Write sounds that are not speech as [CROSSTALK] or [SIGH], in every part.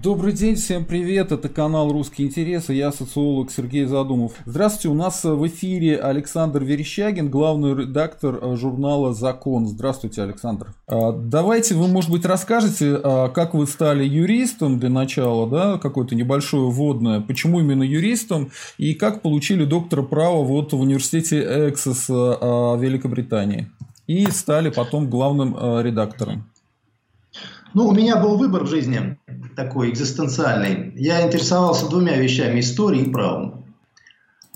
Добрый день, всем привет, это канал «Русские интересы», я социолог Сергей Задумов. Здравствуйте, у нас в эфире Александр Верещагин, главный редактор журнала «Закон». Здравствуйте, Александр. А, давайте вы, может быть, расскажете, а, как вы стали юристом для начала, да, какое-то небольшое вводное, почему именно юристом, и как получили доктора права вот в университете Эксес а, Великобритании, и стали потом главным редактором. Ну, у меня был выбор в жизни такой экзистенциальный. Я интересовался двумя вещами – историей и правом.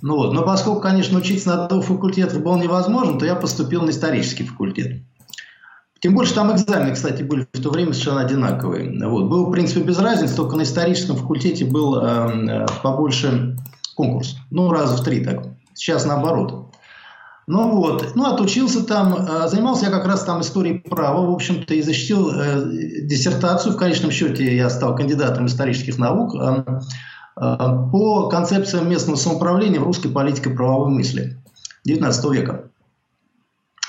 Ну вот. Но поскольку, конечно, учиться на двух факультетах было невозможно, то я поступил на исторический факультет. Тем больше там экзамены, кстати, были в то время совершенно одинаковые. Вот. Был, в принципе, без разницы, только на историческом факультете был э, э побольше конкурс. Ну, раза в три так. Сейчас наоборот. Ну вот, ну отучился там, э, занимался я как раз там историей права, в общем-то, и защитил э, диссертацию. В конечном счете я стал кандидатом исторических наук э, э, по концепциям местного самоуправления в русской политике правовой мысли 19 века.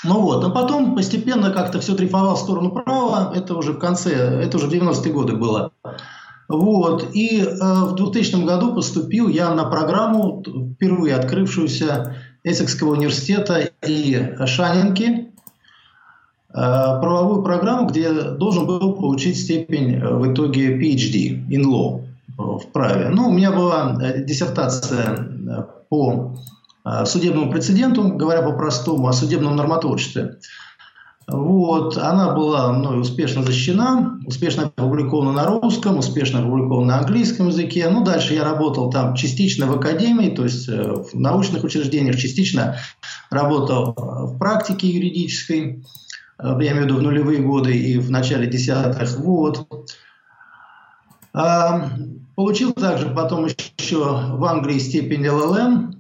Ну вот, но потом постепенно как-то все дрейфовало в сторону права, это уже в конце, это уже в 90-е годы было. Вот, и э, в 2000 году поступил я на программу, впервые открывшуюся Эссекского университета и Шанинки э, правовую программу, где должен был получить степень э, в итоге PhD in law э, в праве. Ну, у меня была диссертация по судебному прецеденту, говоря по-простому, о судебном нормотворчестве. Вот, она была мной успешно защищена, успешно опубликована на русском, успешно опубликована на английском языке. Ну, дальше я работал там частично в академии, то есть э, в научных учреждениях, частично работал в практике юридической, э, я имею в виду в нулевые годы и в начале десятых. Вот. Получил также потом еще в Англии степень ЛЛМ,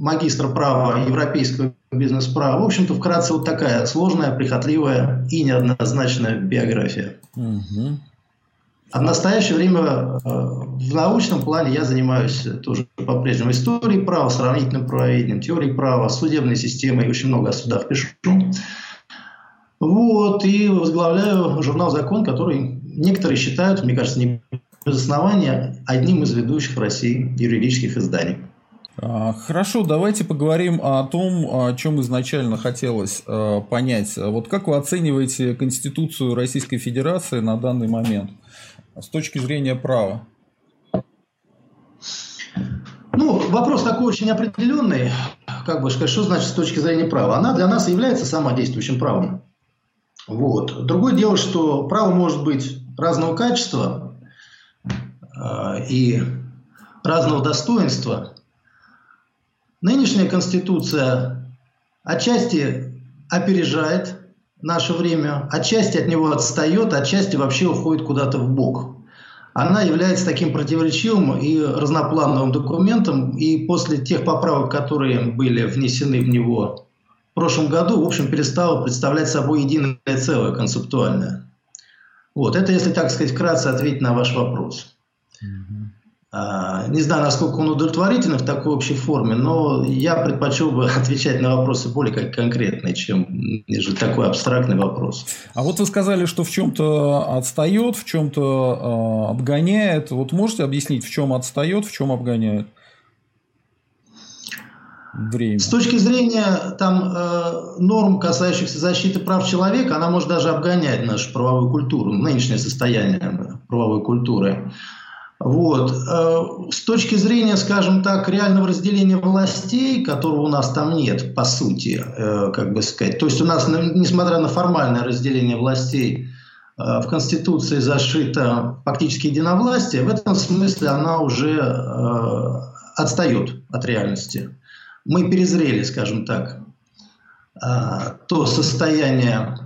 магистра права европейского бизнес-права. В общем-то, вкратце вот такая сложная, прихотливая и неоднозначная биография. Угу. А в настоящее время э, в научном плане я занимаюсь тоже по-прежнему историей права, сравнительным правоведением, теорией права, судебной системой, очень много о судах пишу. Вот, и возглавляю журнал «Закон», который некоторые считают, мне кажется, не без основания, одним из ведущих в России юридических изданий. А, хорошо, давайте поговорим о том, о чем изначально хотелось э, понять. Вот как вы оцениваете Конституцию Российской Федерации на данный момент с точки зрения права? Ну, вопрос такой очень определенный. Как бы сказать, что значит с точки зрения права? Она для нас является самодействующим правом. Вот. Другое дело, что право может быть разного качества э, и разного достоинства – Нынешняя Конституция отчасти опережает наше время, отчасти от него отстает, отчасти вообще уходит куда-то в бок. Она является таким противоречивым и разноплановым документом, и после тех поправок, которые были внесены в него в прошлом году, в общем, перестала представлять собой единое целое концептуальное. Вот, это, если так сказать, вкратце ответить на ваш вопрос. Mm-hmm. А, не знаю, насколько он удовлетворительный в такой общей форме, но я предпочел бы [LAUGHS] отвечать на вопросы более как конкретные, чем нежели такой абстрактный вопрос. А вот вы сказали, что в чем-то отстает, в чем-то э, обгоняет. Вот можете объяснить, в чем отстает, в чем обгоняет? Время. С точки зрения там, э, норм, касающихся защиты прав человека, она может даже обгонять нашу правовую культуру, нынешнее состояние правовой культуры. Вот. Э, с точки зрения, скажем так, реального разделения властей, которого у нас там нет, по сути, э, как бы сказать. То есть у нас, несмотря на формальное разделение властей, э, в Конституции зашито фактически единовластие, в этом смысле она уже отстает от реальности. Мы перезрели, скажем так, то состояние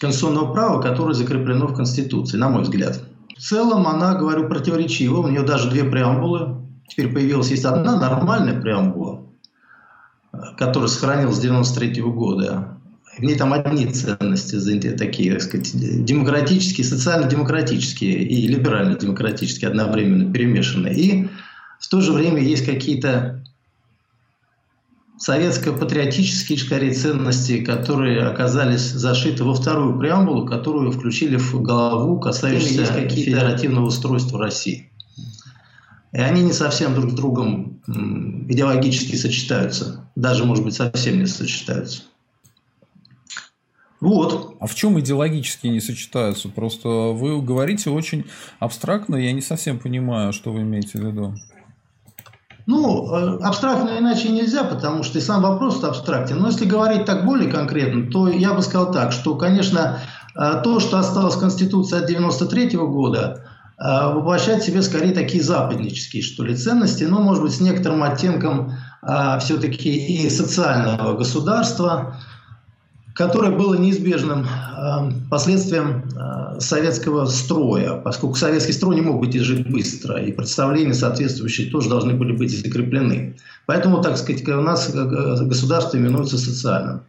конституционного права, которое закреплено в Конституции, на мой взгляд. Целом она, говорю, противоречива. У нее даже две преамбулы. Теперь появилась есть одна нормальная преамбула, которая сохранилась с 93 года. В ней там одни ценности такие, так сказать, демократические, социально-демократические и либерально-демократические одновременно перемешаны. И в то же время есть какие-то советско-патриотические, скорее, ценности, которые оказались зашиты во вторую преамбулу, которую включили в голову, касающуюся федеративного устройства России. И они не совсем друг с другом идеологически сочетаются. Даже, может быть, совсем не сочетаются. Вот. А в чем идеологически не сочетаются? Просто вы говорите очень абстрактно, я не совсем понимаю, что вы имеете в виду. Ну, э, абстрактно иначе нельзя, потому что и сам вопрос абстрактен. Но если говорить так более конкретно, то я бы сказал так, что, конечно, э, то, что осталось в Конституции от 93 года, э, воплощает в себе скорее такие западнические, что ли, ценности, но, может быть, с некоторым оттенком все-таки и социального государства, которое было неизбежным э, последствием э, советского строя, поскольку советский строй не мог быть изжит быстро, и представления соответствующие тоже должны были быть закреплены. Поэтому, так сказать, у нас э, государство именуется социальным.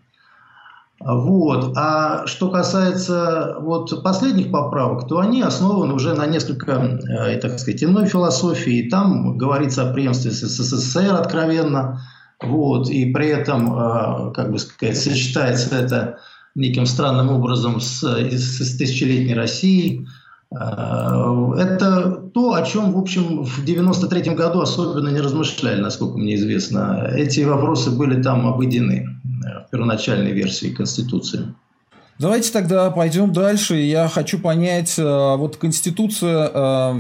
Вот. А что касается вот последних поправок, то они основаны уже на несколько, э, так сказать, иной философии. Там говорится о преемственности СССР откровенно, вот, и при этом, а, как бы сказать, сочетается это неким странным образом с, с тысячелетней Россией. А, это то, о чем, в общем, в 93 году особенно не размышляли, насколько мне известно. Эти вопросы были там обойдены в первоначальной версии Конституции. Давайте тогда пойдем дальше. Я хочу понять, э, вот Конституция э,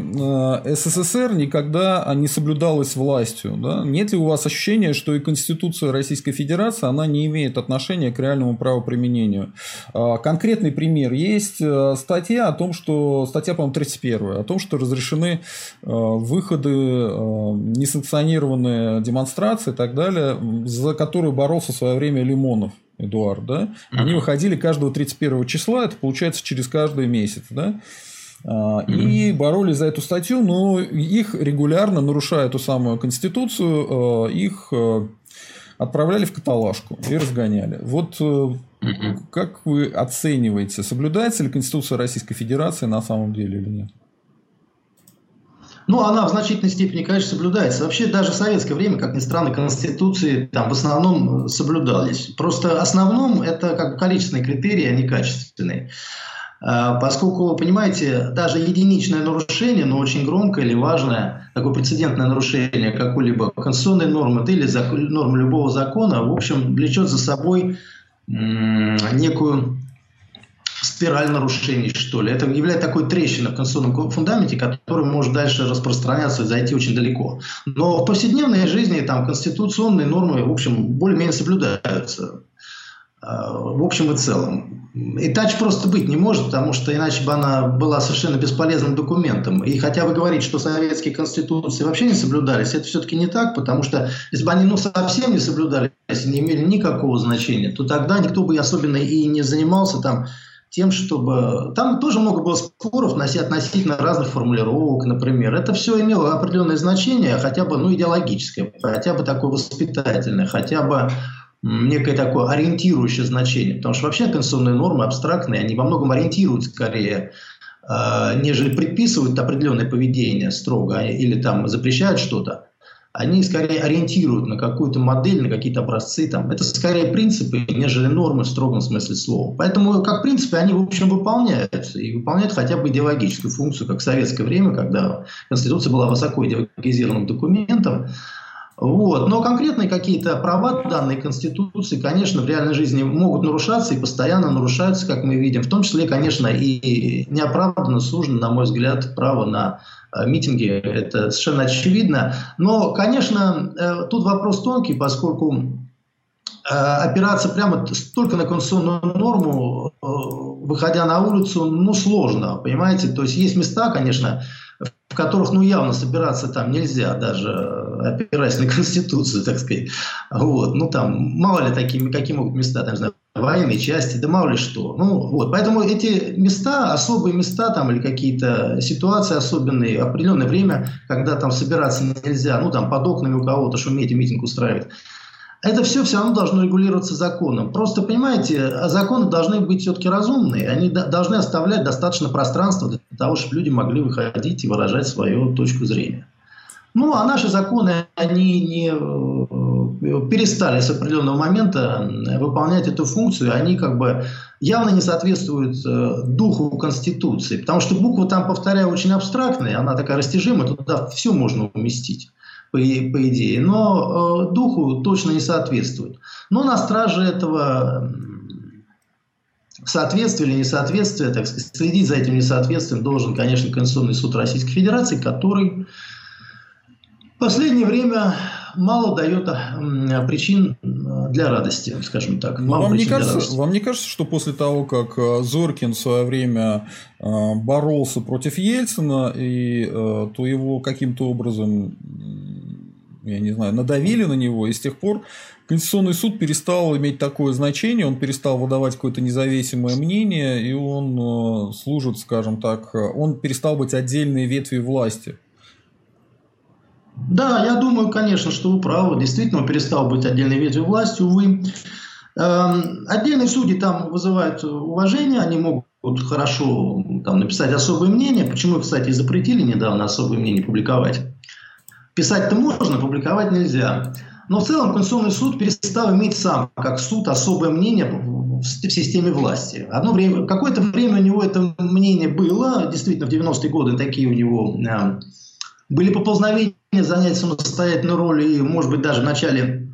э, СССР никогда не соблюдалась властью. Да? Нет ли у вас ощущения, что и Конституция Российской Федерации, она не имеет отношения к реальному правоприменению? Конкретный пример. Есть статья о том, что, статья, по-моему, 31, о том, что разрешены выходы, несанкционированные демонстрации и так далее, за которую боролся в свое время Лимонов. Эдуард, да, они выходили каждого 31 числа, это получается через каждый месяц, да, а, и боролись за эту статью, но их регулярно, нарушая эту самую конституцию, а, их а, отправляли в каталажку и разгоняли. Вот как вы оцениваете, соблюдается ли Конституция Российской Федерации на самом деле или нет? Ну, она в значительной степени, конечно, соблюдается. Вообще, даже в советское время, как ни странно, конституции там в основном соблюдались. Просто основном это как бы количественные критерии, а не качественные. А, поскольку, понимаете, даже единичное нарушение, но очень громкое или важное, такое прецедентное нарушение какой-либо конституционной нормы или нормы любого закона, в общем, влечет за собой некую спираль нарушений, что ли. Это является такой трещиной в конституционном фундаменте, который может дальше распространяться и зайти очень далеко. Но в повседневной жизни там конституционные нормы, в общем, более-менее соблюдаются а, в общем и целом. И тач просто быть не может, потому что иначе бы она была совершенно бесполезным документом. И хотя бы говорить, что советские конституции вообще не соблюдались, это все-таки не так, потому что если бы они ну, совсем не соблюдались не имели никакого значения, то тогда никто бы особенно и не занимался там тем, чтобы... Там тоже много было споров относительно разных формулировок, например. Это все имело определенное значение, хотя бы ну, идеологическое, хотя бы такое воспитательное, хотя бы некое такое ориентирующее значение. Потому что вообще конституционные нормы абстрактные, они во многом ориентируют скорее э, нежели предписывают определенное поведение строго или там запрещают что-то они скорее ориентируют на какую-то модель, на какие-то образцы. Там. Это скорее принципы, нежели нормы в строгом смысле слова. Поэтому, как принципы, они, в общем, выполняются. И выполняют хотя бы идеологическую функцию, как в советское время, когда Конституция была высоко идеологизированным документом. Вот. Но конкретные какие-то права данной Конституции, конечно, в реальной жизни могут нарушаться и постоянно нарушаются, как мы видим. В том числе, конечно, и неоправданно сужено, на мой взгляд, право на митинги, это совершенно очевидно. Но, конечно, э, тут вопрос тонкий, поскольку э, опираться прямо только на конституционную норму, выходя на улицу, ну, сложно, понимаете? То есть есть места, конечно, в которых, ну, явно собираться там нельзя, даже опираясь на Конституцию, так сказать. Вот, ну, там, мало ли такие, какие могут места, там, знаю, военной части, да мало ли что. Ну, вот, поэтому эти места, особые места там или какие-то ситуации особенные, определенное время, когда там собираться нельзя, ну, там, под окнами у кого-то шуметь и митинг устраивать, это все все равно должно регулироваться законом. Просто, понимаете, законы должны быть все-таки разумные. Они должны оставлять достаточно пространства для того, чтобы люди могли выходить и выражать свою точку зрения. Ну, а наши законы, они не, перестали с определенного момента выполнять эту функцию. Они как бы явно не соответствуют э, духу Конституции. Потому что буква там, повторяю, очень абстрактная, она такая растяжимая, туда все можно уместить по, по идее, но э, духу точно не соответствует. Но на страже этого соответствие или несоответствие, так сказать, следить за этим несоответствием должен, конечно, Конституционный суд Российской Федерации, который в последнее время мало дает причин для радости, скажем так. Ну, вам, не кажется, вам не кажется, что после того, как э, Зоркин в свое время э, боролся против Ельцина, и э, то его каким-то образом, я не знаю, надавили на него, и с тех пор Конституционный суд перестал иметь такое значение, он перестал выдавать какое-то независимое мнение, и он служит, скажем так, он перестал быть отдельной ветвью власти. Да, я думаю, конечно, что вы правы. Действительно, он перестал быть отдельной ветвью власти, увы. Эм, отдельные судьи там вызывают уважение, они могут хорошо там, написать особое мнение. Почему, кстати, запретили недавно особое мнение публиковать? Писать-то можно, публиковать нельзя. Но в целом Конституционный суд перестал иметь сам, как суд, особое мнение в системе власти. Одно время, какое-то время у него это мнение было, действительно, в 90-е годы такие у него э, были поползновения занять самостоятельную роль, и, может быть, даже в начале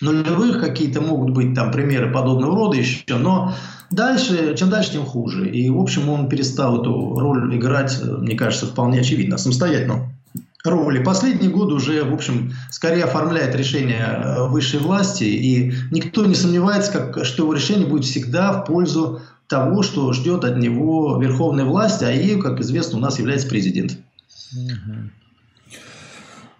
нулевых какие-то могут быть там примеры подобного рода еще, но дальше, чем дальше, тем хуже. И, в общем, он перестал эту роль играть, мне кажется, вполне очевидно, самостоятельно роли. Последние годы уже, в общем, скорее оформляет решение э, высшей власти, и никто не сомневается, как, что его решение будет всегда в пользу того, что ждет от него верховная власть, а ею, как известно, у нас является президент. Угу.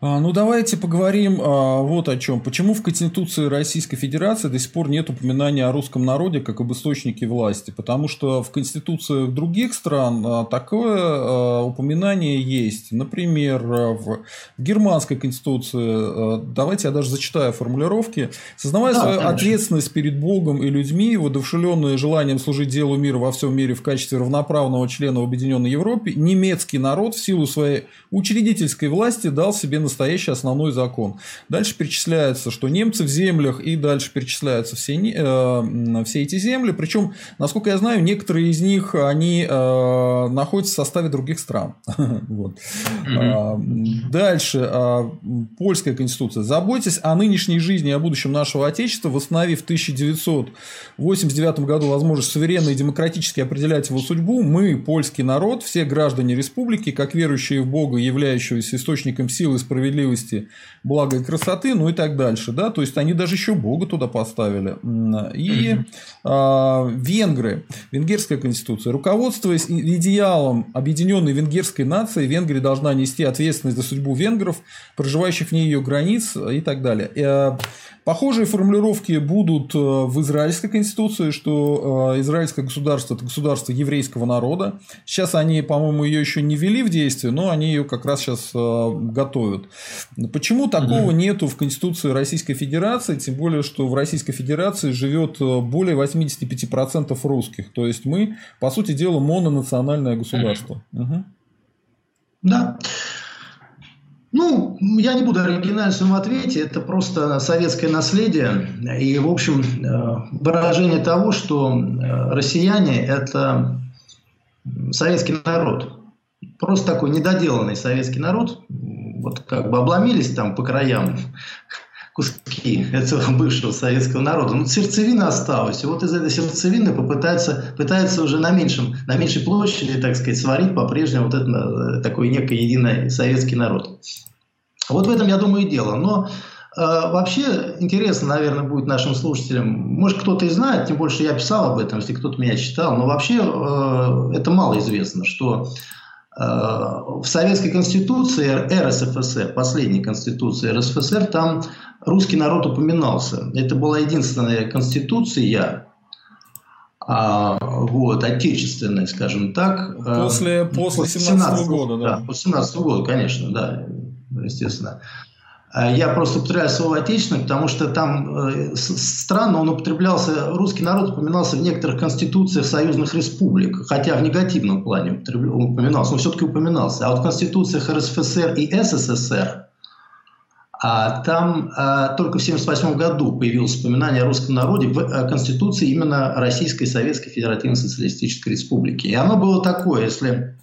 А, ну, давайте поговорим а, вот о чем. Почему в Конституции Российской Федерации до сих пор нет упоминания о русском народе как об источнике власти? Потому что в Конституциях других стран а, такое упоминание есть. Например, в германской Конституции, давайте я даже зачитаю формулировки. Сознавая да, свою конечно. ответственность перед Богом и людьми, воодушевленные желанием служить делу мира во всем мире в качестве равноправного члена в Объединенной Европе, немецкий народ в силу своей учредительской власти дал себе на настоящий основной закон. Дальше перечисляется, что немцы в землях, и дальше перечисляются все, э, все эти земли. Причем, насколько я знаю, некоторые из них они э, находятся в составе других стран. [LAUGHS] вот. mm-hmm. Дальше. А, польская конституция. Заботьтесь о нынешней жизни и о будущем нашего Отечества, восстановив в 1989 году возможность суверенно и демократически определять его судьбу, мы, польский народ, все граждане республики, как верующие в Бога, являющегося источником силы и справедливости, справедливости, блага и красоты, ну и так дальше. Да? То есть они даже еще Бога туда поставили. И э, венгры, венгерская конституция, руководствуясь идеалом объединенной венгерской нации, Венгрия должна нести ответственность за судьбу венгров, проживающих вне ее границ и так далее. Похожие формулировки будут э, в израильской конституции, что э, израильское государство – это государство еврейского народа. Сейчас они, по-моему, ее еще не ввели в действие, но они ее как раз сейчас э, готовят. Почему такого угу. нету в Конституции Российской Федерации, тем более, что в Российской Федерации живет более 85% русских. То есть мы, по сути дела, мононациональное государство. Угу. Да. Ну, я не буду оригинальным в ответе, это просто советское наследие. И, в общем, э, выражение того, что э, россияне – это советский народ. Просто такой недоделанный советский народ, вот как бы обломились там по краям куски этого бывшего советского народа. Но сердцевина осталась. И вот из этой сердцевины попытается, пытается уже на, меньшем, на меньшей площади, так сказать, сварить по-прежнему вот этот э, такой некий единый советский народ. Вот в этом, я думаю, и дело. Но э, вообще интересно, наверное, будет нашим слушателям. Может, кто-то и знает, тем больше я писал об этом, если кто-то меня читал. Но вообще э, это мало известно, что в Советской Конституции РСФСР, последней Конституции РСФСР, там русский народ упоминался. Это была единственная конституция, а, вот, отечественная, скажем так. Э, после, после 17 года, да. да. После 17 года, конечно, да, естественно. А я просто употребляю слово отечественное, потому что там э, странно он употреблялся, русский народ упоминался в некоторых конституциях союзных республик, хотя в негативном плане упоминался, но все-таки упоминался. А вот в конституциях РСФСР и СССР А там а, только в 1978 году появилось упоминание о русском народе в Конституции именно Российской Советской Федеративной Социалистической Республики. И оно было такое, если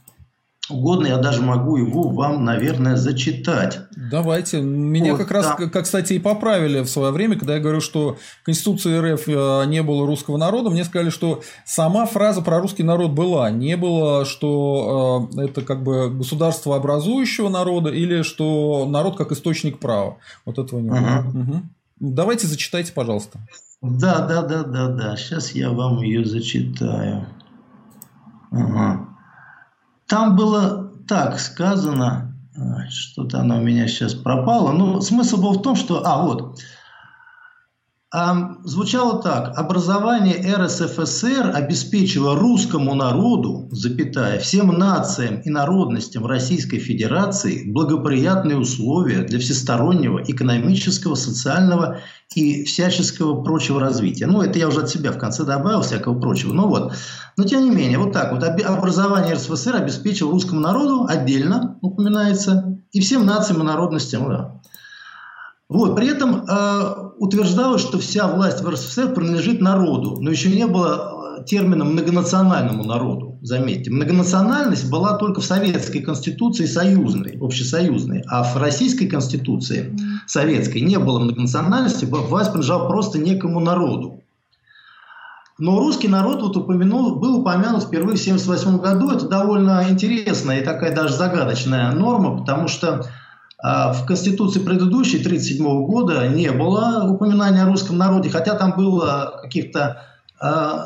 угодно, я даже могу его вам, наверное, зачитать. Давайте. Меня вот, как раз, как, кстати, и поправили в свое время, когда я говорю, что в Конституции РФ э, не было русского народа, мне сказали, что сама фраза про русский народ была. Не было, что э, это как бы государство образующего народа или что народ как источник права. Вот этого не было. Угу. Угу. Давайте зачитайте, пожалуйста. Да, да, да, да, да. Сейчас я вам ее зачитаю. Ага. Там было так сказано, что-то оно у меня сейчас пропало. Ну, смысл был в том, что... А, вот. Звучало так. Образование РСФСР обеспечило русскому народу, запятая, всем нациям и народностям Российской Федерации благоприятные условия для всестороннего экономического, социального и всяческого прочего развития. Ну, это я уже от себя в конце добавил, всякого прочего. Ну вот. Но тем не менее, вот так вот. Образование РСФСР обеспечило русскому народу отдельно, упоминается, и всем нациям и народностям. Да. Вот, при этом э, утверждалось, что вся власть в РСФСР принадлежит народу, но еще не было э, термина многонациональному народу, заметьте. Многонациональность была только в советской конституции союзной, общесоюзной, а в российской конституции советской не было многонациональности, власть принадлежала просто некому народу. Но русский народ вот упомянул, был упомянут впервые в 1978 году. Это довольно интересная и такая даже загадочная норма, потому что в Конституции предыдущей, 1937 года, не было упоминания о русском народе, хотя там было каких-то а,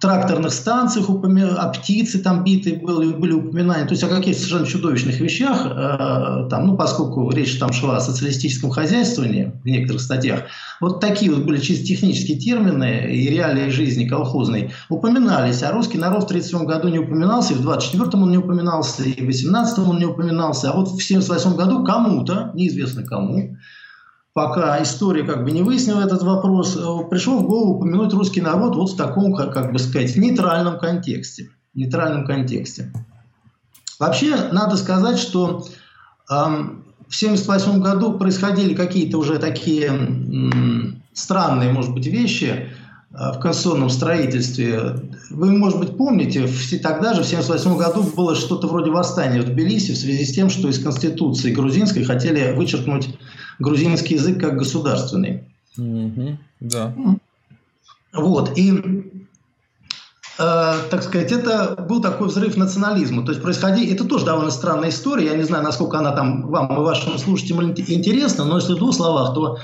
тракторных станциях, о птице там битые были, были упоминания, то есть о каких-то совершенно чудовищных вещах, э, там, ну, поскольку речь там шла о социалистическом хозяйствовании в некоторых статьях, вот такие вот были чисто технические термины и реалии жизни колхозной упоминались, а русский народ в 1937 году не упоминался, и в 1924 он не упоминался, и в 18 он не упоминался, а вот в 1978 году кому-то, неизвестно кому, пока история как бы не выяснила этот вопрос, э, пришло в голову упомянуть русский народ вот в таком, как, бы сказать, нейтральном контексте. Нейтральном контексте. Вообще, надо сказать, что э, в 1978 году происходили какие-то уже такие э, странные, может быть, вещи в конституционном строительстве. Вы, может быть, помните, в, тогда же, в 1978 году, было что-то вроде восстания в Тбилиси в связи с тем, что из Конституции грузинской хотели вычеркнуть грузинский язык как государственный. Угу, да. Вот, и, э, так сказать, это был такой взрыв национализма. То есть происходило, это тоже довольно странная история, я не знаю, насколько она там вам и вашим слушателям интересна, но если в двух словах, то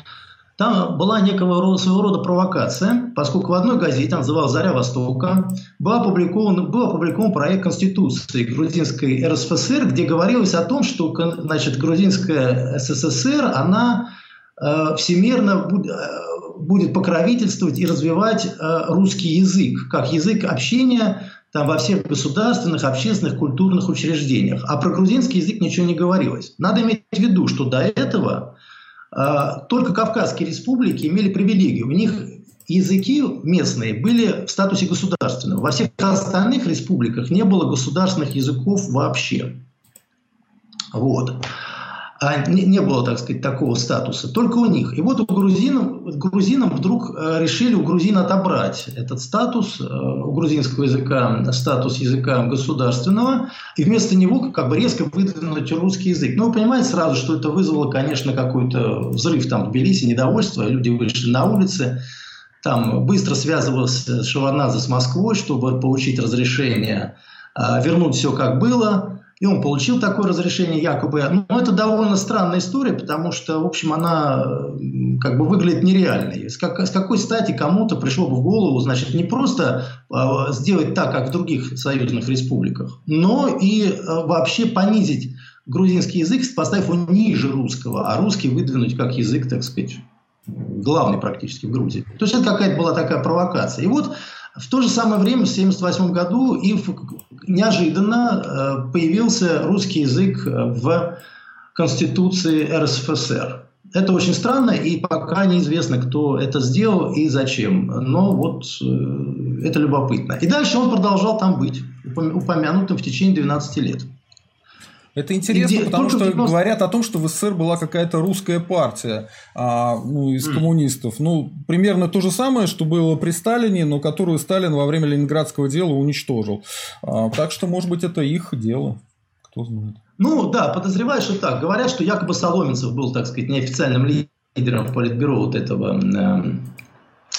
там была некого своего рода провокация, поскольку в одной газете, она называлась «Заря Востока», был опубликован, был опубликован проект Конституции грузинской РСФСР, где говорилось о том, что значит, грузинская СССР, она э, всемирно э, будет покровительствовать и развивать э, русский язык, как язык общения там, во всех государственных, общественных, культурных учреждениях. А про грузинский язык ничего не говорилось. Надо иметь в виду, что до этого только Кавказские республики имели привилегию. У них языки местные были в статусе государственного. Во всех остальных республиках не было государственных языков вообще. Вот а не, не было, так сказать, такого статуса, только у них. И вот у грузинам, грузинам вдруг э, решили у грузин отобрать этот статус, э, у грузинского языка статус языка государственного, и вместо него как бы резко выдвинуть русский язык. Ну, вы понимаете сразу, что это вызвало, конечно, какой-то взрыв там в Тбилиси, недовольство, люди вышли на улицы, там быстро связывалась Шаварнадзе с Москвой, чтобы получить разрешение э, вернуть все как было – и он получил такое разрешение якобы. Но это довольно странная история, потому что, в общем, она как бы выглядит нереальной. С, как, с какой стати кому-то пришло бы в голову, значит, не просто э, сделать так, как в других союзных республиках, но и э, вообще понизить грузинский язык, поставив его ниже русского, а русский выдвинуть как язык, так сказать, главный практически в Грузии. То есть это какая-то была такая провокация. И вот в то же самое время, в 1978 году, и неожиданно э, появился русский язык в Конституции РСФСР. Это очень странно, и пока неизвестно, кто это сделал и зачем. Но вот э, это любопытно. И дальше он продолжал там быть, упомянутым в течение 12 лет. Это интересно, Где, потому что 90... говорят о том, что в СССР была какая-то русская партия а, ну, из mm. коммунистов. Ну, примерно то же самое, что было при Сталине, но которую Сталин во время Ленинградского дела уничтожил. А, так что, может быть, это их дело. Кто знает. Ну, да, подозреваю, что так. Говорят, что якобы Соломенцев был, так сказать, неофициальным лидером политбюро вот этого э,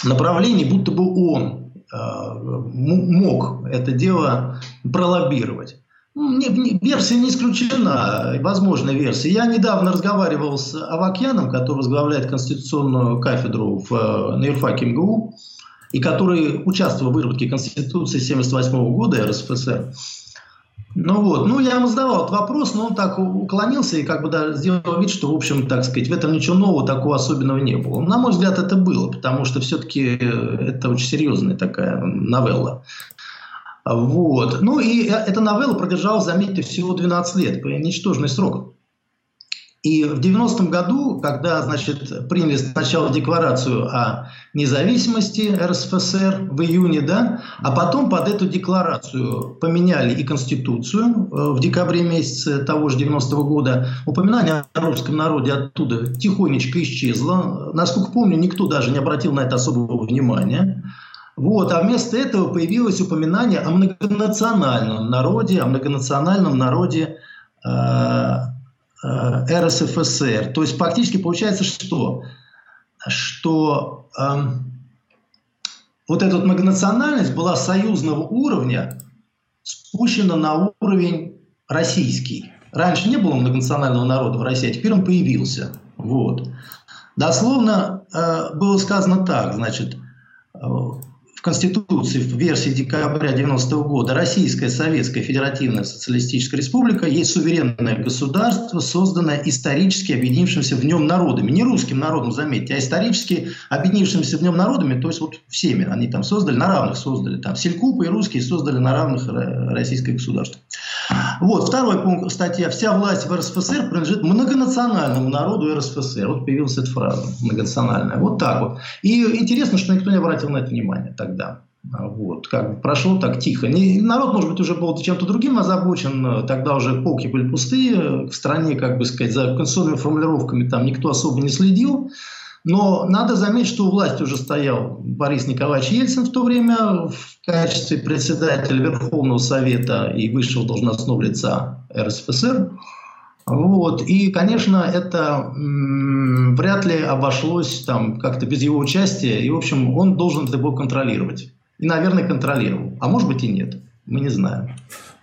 направления, будто бы он э, мог это дело пролоббировать. Ну, не, не, версия не исключена, возможная версия. Я недавно разговаривал с Авакьяном, который возглавляет конституционную кафедру в, э, на юрфаке МГУ, и который участвовал в выработке Конституции 1978 года РСФСР. Ну вот, ну я ему задавал этот вопрос, но он так уклонился и как бы да, сделал вид, что, в общем, так сказать, в этом ничего нового такого особенного не было. На мой взгляд, это было, потому что все-таки это очень серьезная такая новелла. Вот. Ну и эта новелла продержалась, заметьте, всего 12 лет, ничтожный срок. И в 90-м году, когда, значит, приняли сначала декларацию о независимости РСФСР в июне, да, а потом под эту декларацию поменяли и Конституцию э, в декабре месяце того же 90-го года. Упоминание о русском народе оттуда тихонечко исчезло. Насколько помню, никто даже не обратил на это особого внимания. Вот, а вместо этого появилось упоминание о многонациональном народе, о многонациональном народе э, э, РСФСР. То есть фактически получается что? Что э, вот эта многонациональность была союзного уровня спущена на уровень российский. Раньше не было многонационального народа в России, а теперь он появился. Вот. Дословно э, было сказано так, значит, э, Конституции в версии декабря 90 года Российская Советская Федеративная Социалистическая Республика есть суверенное государство, созданное исторически объединившимся в нем народами. Не русским народом, заметьте, а исторически объединившимся в нем народами, то есть вот всеми. Они там создали, на равных создали. Там Селькупы и русские создали на равных российское государство. Вот, второй пункт, статья. Вся власть в РСФСР принадлежит многонациональному народу РСФСР. Вот появилась эта фраза, многонациональная. Вот так вот. И интересно, что никто не обратил на это внимание тогда тогда. Вот, как бы прошло так тихо. Не, народ, может быть, уже был чем-то другим озабочен, тогда уже полки были пустые, в стране, как бы сказать, за конституционными формулировками там никто особо не следил. Но надо заметить, что у власти уже стоял Борис Николаевич Ельцин в то время в качестве председателя Верховного Совета и высшего должностного лица РСФСР. Вот. И, конечно, это м- вряд ли обошлось там как-то без его участия. И, в общем, он должен это был контролировать. И, наверное, контролировал. А может быть и нет. Мы не знаем.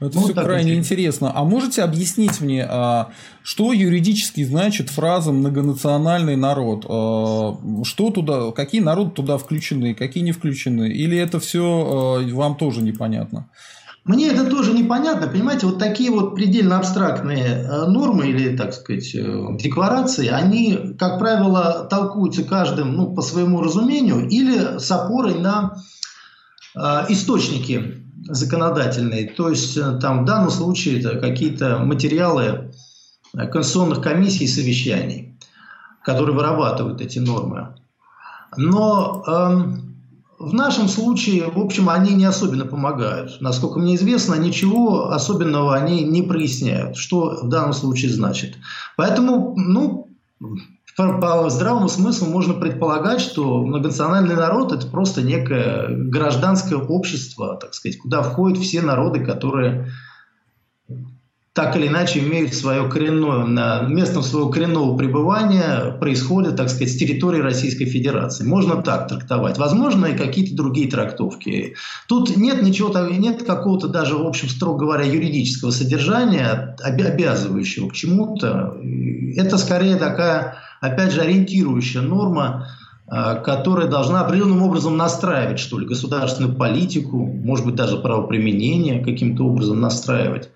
Это ну, все крайне интересно. интересно. А можете объяснить мне, а, что юридически значит фраза многонациональный народ? А, что туда, какие народы туда включены, какие не включены? Или это все а, вам тоже непонятно? Мне это тоже непонятно, понимаете, вот такие вот предельно абстрактные э, нормы или, так сказать, э, декларации, они, как правило, толкуются каждым ну, по своему разумению или с опорой на э, источники законодательные. То есть, там в данном случае это какие-то материалы конституционных комиссий и совещаний, которые вырабатывают эти нормы. Но э, в нашем случае, в общем, они не особенно помогают. Насколько мне известно, ничего особенного они не проясняют, что в данном случае значит. Поэтому, ну, по здравому смыслу можно предполагать, что многонациональный народ – это просто некое гражданское общество, так сказать, куда входят все народы, которые так или иначе имеют свое коренное, местом своего коренного пребывания происходит, так сказать, с территории Российской Федерации. Можно так трактовать. Возможно, и какие-то другие трактовки. Тут нет ничего, нет какого-то даже, в общем, строго говоря, юридического содержания, обязывающего к чему-то. Это скорее такая, опять же, ориентирующая норма, а, которая должна определенным образом настраивать, что ли, государственную политику, может быть, даже правоприменение каким-то образом настраивать.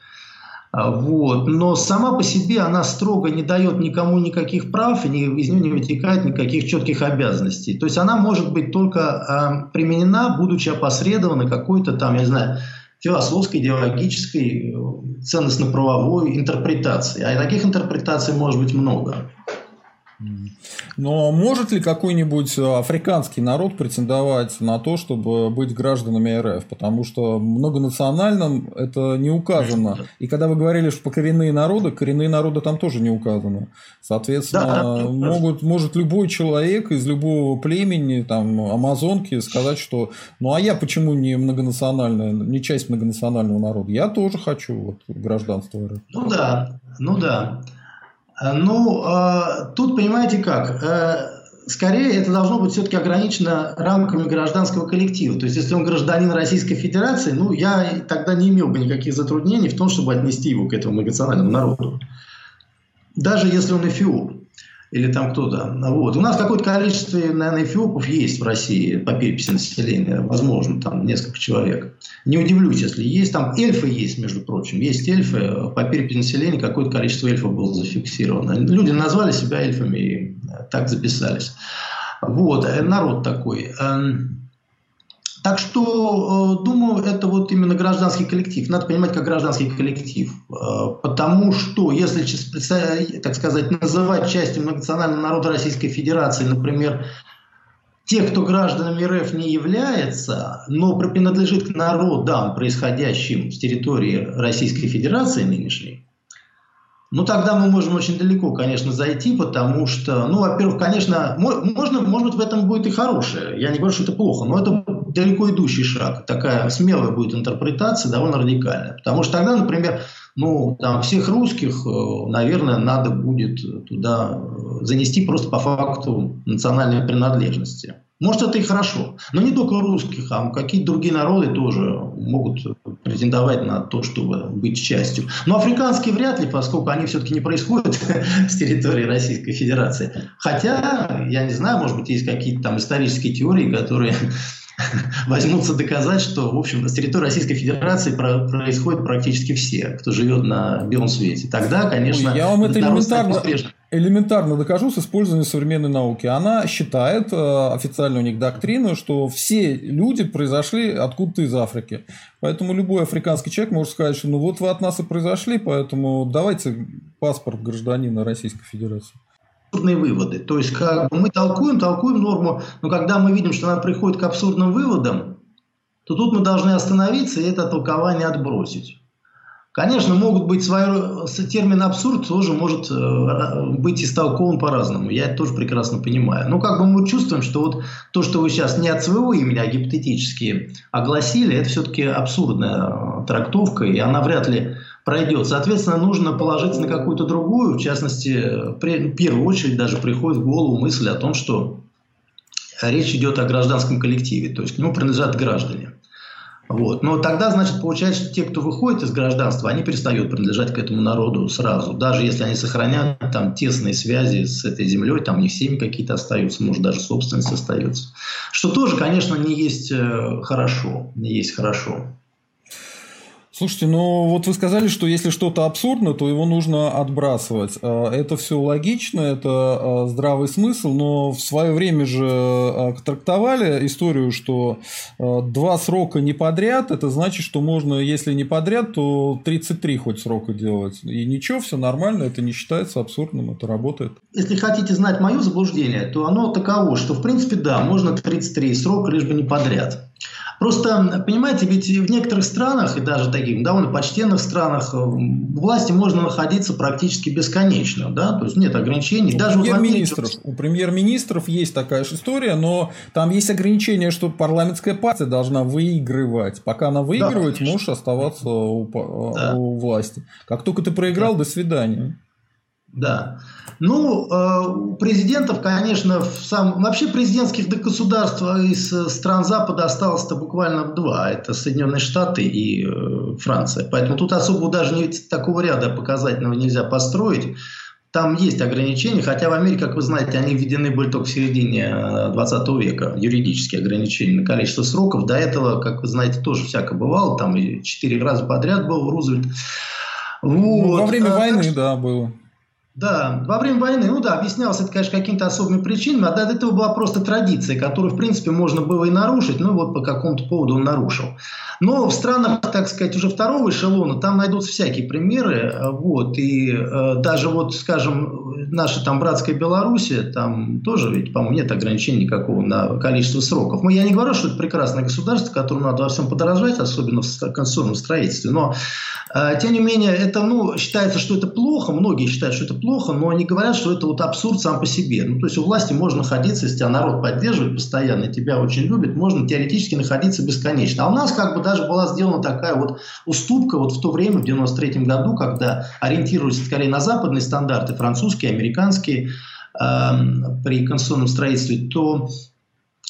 А, вот. Но сама по себе она строго не дает никому никаких прав, и из нее не вытекает никаких четких обязанностей. То есть она может быть только э, применена, будучи опосредована какой-то там, я не знаю, философской, идеологической, ценностно-правовой интерпретацией. А таких интерпретаций может быть много. Но может ли какой-нибудь африканский народ претендовать на то, чтобы быть гражданами РФ? Потому что многонациональным это не указано. И когда вы говорили, что коренные народы, коренные народы там тоже не указаны. Соответственно, да, могут, может любой человек из любого племени, там, амазонки, сказать, что ну а я почему не многонациональная, не часть многонационального народа? Я тоже хочу вот, гражданство РФ. Ну да, ну да. Э, ну, э, тут понимаете как, э, скорее это должно быть все-таки ограничено рамками гражданского коллектива. То есть, если он гражданин Российской Федерации, ну, я тогда не имел бы никаких затруднений в том, чтобы отнести его к этому многонациональному народу. Даже если он эфиоп или там кто-то. Вот. У нас какое-то количество, наверное, эфиопов есть в России по переписи населения. Возможно, там несколько человек. Не удивлюсь, если есть. Там эльфы есть, между прочим. Есть эльфы. По переписи населения какое-то количество эльфов было зафиксировано. Люди назвали себя эльфами и так записались. Вот. Народ такой. Так что, э, думаю, это вот именно гражданский коллектив. Надо понимать, как гражданский коллектив. Э, потому что, если, так сказать, называть частью многонационального народа Российской Федерации, например, тех, кто гражданами РФ не является, но принадлежит к народам, происходящим с территории Российской Федерации нынешней, ну, тогда мы можем очень далеко, конечно, зайти, потому что, ну, во-первых, конечно, можно, может быть, в этом будет и хорошее. Я не говорю, что это плохо, но это далеко идущий шаг. Такая смелая будет интерпретация, довольно радикальная. Потому что тогда, например, ну, там всех русских, э, наверное, надо будет туда э, занести просто по факту национальной принадлежности. Может, это и хорошо. Но не только русских, а какие-то другие народы тоже могут претендовать на то, чтобы быть частью. Но африканские вряд ли, поскольку они все-таки не происходят [LAUGHS] с территории Российской Федерации. Хотя, я не знаю, может быть, есть какие-то там исторические теории, которые [LAUGHS] возьмутся доказать, что, в общем, с территории Российской Федерации про происходят практически все, кто живет на белом свете. Тогда, конечно, я вам это элементарно, элементарно докажу с использованием современной науки. Она считает, э, официально у них доктрину, что все люди произошли откуда-то из Африки. Поэтому любой африканский человек может сказать, что ну вот вы от нас и произошли, поэтому давайте паспорт гражданина Российской Федерации абсурдные выводы. То есть как мы толкуем, толкуем норму, но когда мы видим, что она приходит к абсурдным выводам, то тут мы должны остановиться и это толкование отбросить. Конечно, могут быть свои... Термин абсурд тоже может э, быть истолкован по-разному. Я это тоже прекрасно понимаю. Но как бы мы чувствуем, что вот то, что вы сейчас не от своего имени, а гипотетически огласили, это все-таки абсурдная трактовка, и она вряд ли пройдет. Соответственно, нужно положиться на какую-то другую. В частности, в первую очередь даже приходит в голову мысль о том, что речь идет о гражданском коллективе, то есть к нему принадлежат граждане. Вот. Но тогда, значит, получается, что те, кто выходит из гражданства, они перестают принадлежать к этому народу сразу. Даже если они сохраняют там тесные связи с этой землей, там не всеми какие-то остаются, может, даже собственность остается. Что тоже, конечно, не есть э, хорошо. Не есть хорошо. Слушайте, ну вот вы сказали, что если что-то абсурдно, то его нужно отбрасывать. А, это все логично, это а, здравый смысл, но в свое время же а, трактовали историю, что два срока не подряд, это значит, что можно, если не подряд, то 33 хоть срока делать. И ничего, все нормально, это не считается абсурдным, это работает. Если хотите знать мое заблуждение, то оно таково, что в принципе да, можно 33 срока, лишь бы не подряд. Просто, понимаете, ведь в некоторых странах, и даже таких довольно почтенных странах, э, в власти можно находиться практически бесконечно, да, то есть нет ограничений. У даже премьер-министров, у премьер-министров есть такая же история, но там есть ограничение, что парламентская партия должна выигрывать. Пока она выигрывает, да, можешь оставаться у, да. у власти. Как только ты проиграл, да. до свидания. Да. Ну, э, у президентов, конечно, в сам... вообще президентских государств из э, стран Запада осталось-то буквально два. Это Соединенные Штаты и э, Франция. Поэтому тут особо даже не, такого ряда показательного нельзя построить. Там есть ограничения, хотя в Америке, как вы знаете, они введены были только в середине 20 века, юридические ограничения на количество сроков. До этого, как вы знаете, тоже всяко бывало, там четыре раза подряд был Рузвельт. Вот. Ну, во время а, войны, да, было. Да, во время войны, ну да, объяснялось это, конечно, какими-то особыми причинами, а до этого была просто традиция, которую, в принципе, можно было и нарушить, ну вот по какому-то поводу он нарушил. Но в странах, так сказать, уже второго эшелона, там найдутся всякие примеры, вот, и э, даже вот, скажем, наша там братская Белоруссия, там тоже ведь, по-моему, нет ограничений никакого на количество сроков. Мы, я не говорю, что это прекрасное государство, которому надо во всем подорожать, особенно в конституционном строительстве, но э, тем не менее, это, ну, считается, что это плохо, многие считают, что это плохо, но они говорят, что это вот абсурд сам по себе. Ну, то есть у власти можно находиться, если тебя народ поддерживает постоянно, тебя очень любит, можно теоретически находиться бесконечно. А у нас как бы даже была сделана такая вот уступка вот в то время, в 93 году, когда ориентировались скорее на западные стандарты, французские, американские, э, при конституционном строительстве, то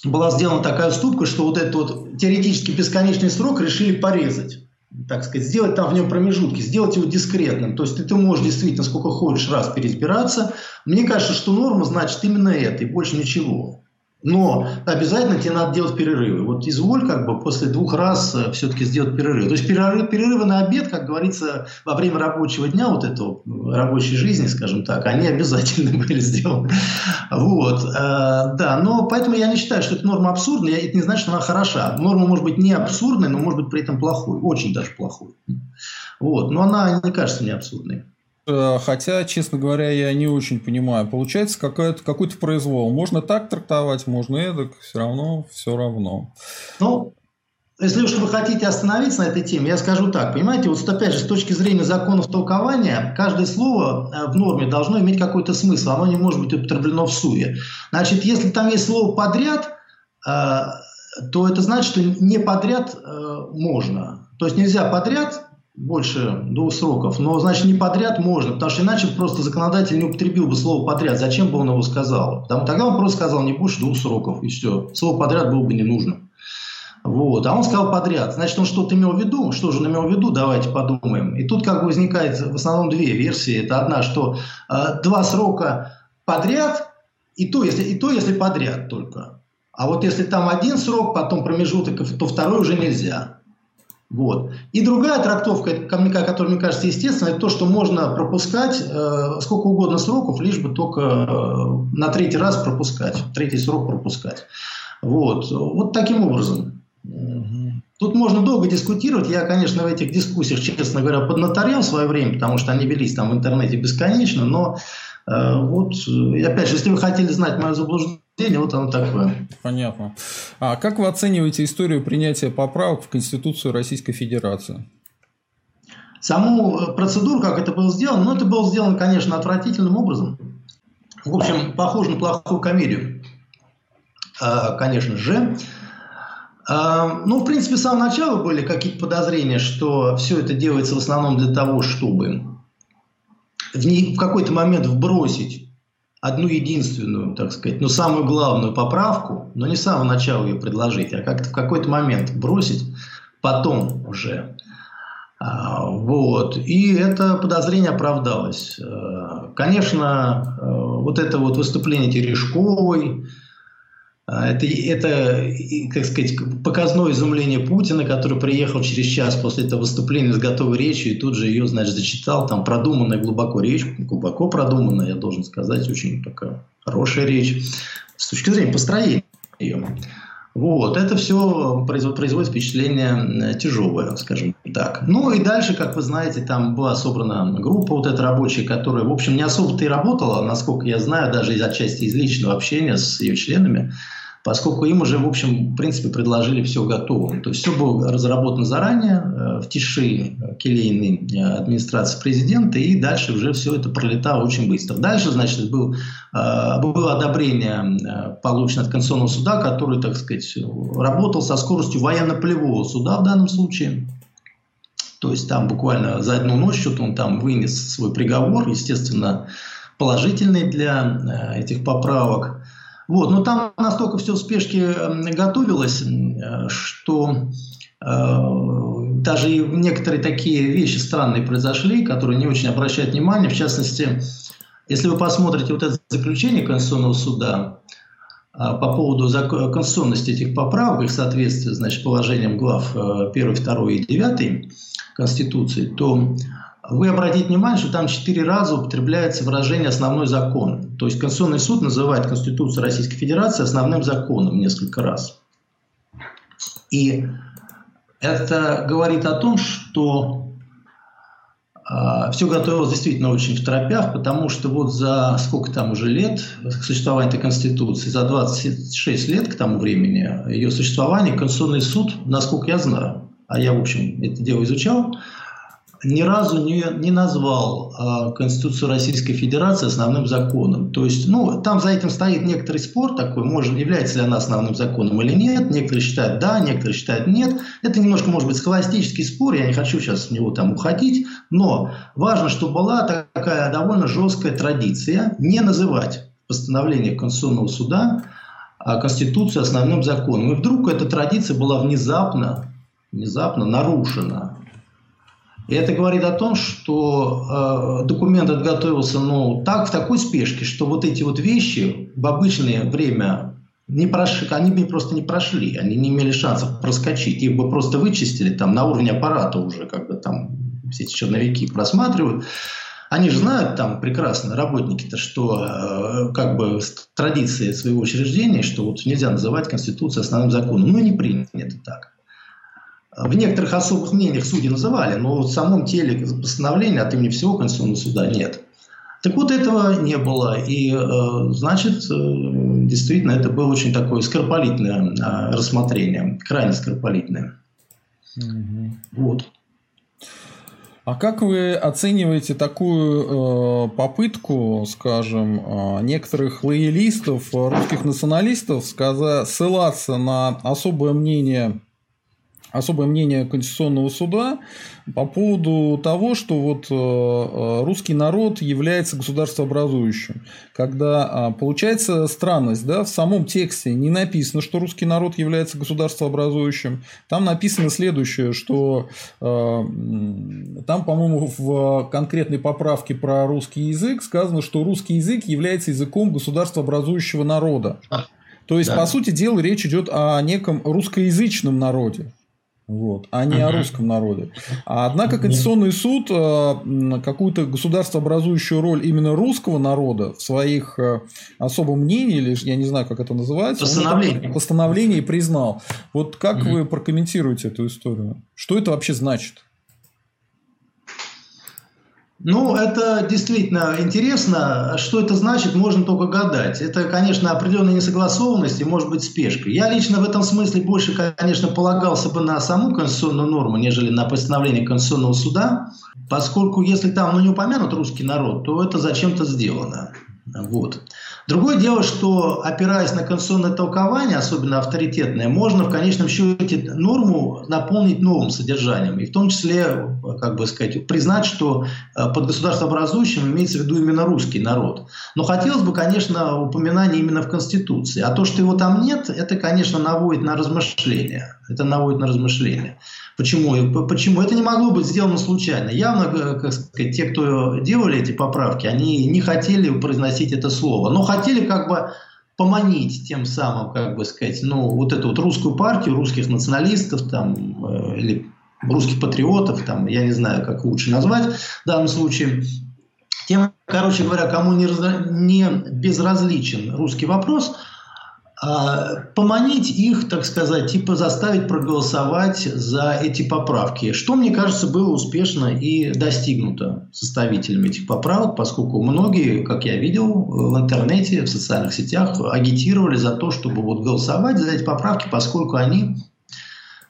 была сделана такая уступка, что вот этот вот теоретически бесконечный срок решили порезать так сказать, сделать там в нем промежутки, сделать его дискретным. То есть ты, ты можешь действительно сколько хочешь раз переизбираться. Мне кажется, что норма значит именно это и больше ничего. Но обязательно тебе надо делать перерывы. Вот изволь как бы после двух раз э, все-таки сделать перерыв. То есть перерывы, перерывы на обед, как говорится, во время рабочего дня, вот этого рабочей жизни, скажем так, они обязательно [LAUGHS] были сделаны. Вот. Э, да, но поэтому я не считаю, что это норма абсурдная. Это не значит, что она хороша. Норма может быть не абсурдной, но может быть при этом плохой. Очень даже плохой. Вот. Но она не кажется мне абсурдной. Э, хотя, честно говоря, я не очень понимаю. Получается какой-то какой произвол. Можно так трактовать, можно эдак, все равно, все равно. Ну, если уж вы хотите остановиться на этой теме, я скажу так. Понимаете, вот опять же, с точки зрения законов толкования, каждое слово э, в норме должно иметь какой-то смысл. Оно не может быть употреблено в суе. Значит, если там есть слово «подряд», э, то это значит, что не подряд можно. То есть нельзя подряд больше двух сроков. Но, значит, не подряд можно, потому что иначе просто законодатель не употребил бы слово подряд. Зачем бы он его сказал? Потому, тогда он просто сказал не больше двух сроков, и все. Слово подряд было бы не нужно. Вот. А он сказал подряд. Значит, он что-то имел в виду. Что же он имел в виду? Давайте подумаем. И тут как бы возникает в основном две версии. Это одна, что э, два срока подряд, и то, если, и то, если подряд только. А вот если там один срок, потом промежуток, то второй уже нельзя. Вот. И другая трактовка, которая, мне кажется, естественная, это то, что можно пропускать э, сколько угодно сроков, лишь бы только э, на третий раз пропускать, третий срок пропускать. Вот, вот таким образом. Тут можно долго дискутировать. Я, конечно, в этих дискуссиях, честно говоря, поднаторел в свое время, потому что они велись там в интернете бесконечно. Но э, вот, опять же, если вы хотели знать мое заблуждение, вот оно такое. Понятно. А как вы оцениваете историю принятия поправок в Конституцию Российской Федерации? Саму э, процедуру, как это было сделано, ну, это было сделано, конечно, отвратительным образом. В общем, похоже на плохую комедию. Конечно же. Ну, в принципе, с самого начала были какие-то подозрения, что все это делается в основном для того, чтобы в, в какой-то момент вбросить одну единственную, так сказать, но самую главную поправку, но не с самого начала ее предложить, а как-то в какой-то момент бросить, потом уже. А, вот. И это подозрение оправдалось. А, конечно, а, вот это вот выступление Терешковой, это, это, как сказать, показное изумление Путина, который приехал через час после этого выступления с готовой речью и тут же ее, значит, зачитал. Там продуманная глубоко речь, глубоко продуманная, я должен сказать, очень такая хорошая речь с точки зрения построения ее. Вот, это все производит впечатление тяжелое, скажем так. Ну и дальше, как вы знаете, там была собрана группа вот эта рабочая, которая, в общем, не особо-то и работала, насколько я знаю, даже из отчасти из личного общения с ее членами поскольку им уже, в общем, в принципе, предложили все готово. То есть все было разработано заранее, э, в тиши келейной э, администрации президента, и дальше уже все это пролетало очень быстро. Дальше, значит, был, э, было одобрение, получено от Конституционного суда, который, так сказать, работал со скоростью военно-полевого суда в данном случае. То есть там буквально за одну ночь что-то он там вынес свой приговор, естественно, положительный для этих поправок. Вот, но там настолько все в спешке готовилось, э, что э, даже некоторые такие вещи странные произошли, которые не очень обращают внимание. В частности, если вы посмотрите вот это заключение Конституционного суда э, по поводу конституционности этих поправок, их соответствия, значит, положениям глав 1, 2 и 9 Конституции, то вы обратите внимание, что там четыре раза употребляется выражение «основной закон». То есть Конституционный суд называет Конституцию Российской Федерации основным законом несколько раз. И это говорит о том, что А, Все готовилось действительно очень в торопях, потому что вот за сколько там уже лет существования этой Конституции, за 26 лет к тому времени ее существования, Конституционный суд, насколько я знаю, а я, в общем, это дело изучал, ни разу не, не назвал э, Конституцию Российской Федерации основным законом. То есть, ну, там за этим стоит некоторый спор такой, может, является ли она основным законом или нет. Некоторые считают да, некоторые считают нет. Это немножко, может быть, схоластический спор, я не хочу сейчас в него там уходить, но важно, что была такая довольно жесткая традиция не называть постановление Конституционного суда а Конституцию основным законом. И вдруг эта традиция была внезапно, внезапно нарушена. И это говорит о том, что э, документ отготовился ну, так, в такой спешке, что вот эти вот вещи в обычное время не прошли, они бы просто не прошли, они не имели шансов проскочить. Их бы просто вычистили там на уровне аппарата уже, когда там все эти черновики просматривают. Они же знают там прекрасно, работники-то, что э, как бы традиции своего учреждения, что вот нельзя называть Конституцию основным законом. Ну, не принято так. В некоторых особых мнениях судьи называли, но в самом теле постановления от имени всего Конституционного суда нет. Так вот, этого не было. И, э, значит, э, действительно, это было очень такое скоропалитное э, рассмотрение, крайне скоропалитное. Угу. Вот. А как вы оцениваете такую э, попытку, скажем, э, некоторых лоялистов, русских националистов сказа- ссылаться на особое мнение особое мнение Конституционного суда по поводу того, что вот э, э, русский народ является государствообразующим. Когда э, получается странность, да, в самом тексте не написано, что русский народ является государствообразующим. Там написано следующее, что там, по-моему, в конкретной поправке про русский язык сказано, что русский язык является языком государствообразующего народа. То есть, да. по сути дела, речь идет о неком русскоязычном народе вот, а не о русском народе. А однако Конституционный суд э, какую-то государствообразующую роль именно русского народа в своих э, особом мнении, или я не знаю, как это называется, постановлении, постановлении признал. Вот как угу. вы прокомментируете эту историю? Что это вообще значит? Ну, это действительно интересно. Что это значит, можно только гадать. Это, конечно, определенная несогласованность и, может быть, спешка. Я лично в этом смысле больше, конечно, полагался бы на саму конституционную норму, нежели на постановление Конституционного суда, поскольку если там ну, не упомянут русский народ, то это зачем-то сделано. Вот. Другое дело, что опираясь на конституционное толкование, особенно авторитетное, можно в конечном счете норму наполнить новым содержанием. И в том числе, как бы сказать, признать, что э, под государствообразующим имеется в виду именно русский народ. Но хотелось бы, конечно, упоминания именно в Конституции. А то, что его там нет, это, конечно, наводит на размышления. Это наводит на размышления. Почему? Почему? Это не могло быть сделано случайно. Явно, э, как сказать, те, кто делали эти поправки, они не хотели произносить это слово, но хотели как бы поманить тем самым, как бы сказать, ну, вот эту вот русскую партию, русских националистов там, э, или русских патриотов, там, я не знаю, как лучше назвать в данном случае, тем, короче говоря, кому не, не безразличен русский вопрос – поманить их, так сказать, типа заставить проголосовать за эти поправки, что, мне кажется, было успешно и достигнуто составителями этих поправок, поскольку многие, как я видел в интернете, в социальных сетях, агитировали за то, чтобы вот голосовать за эти поправки, поскольку они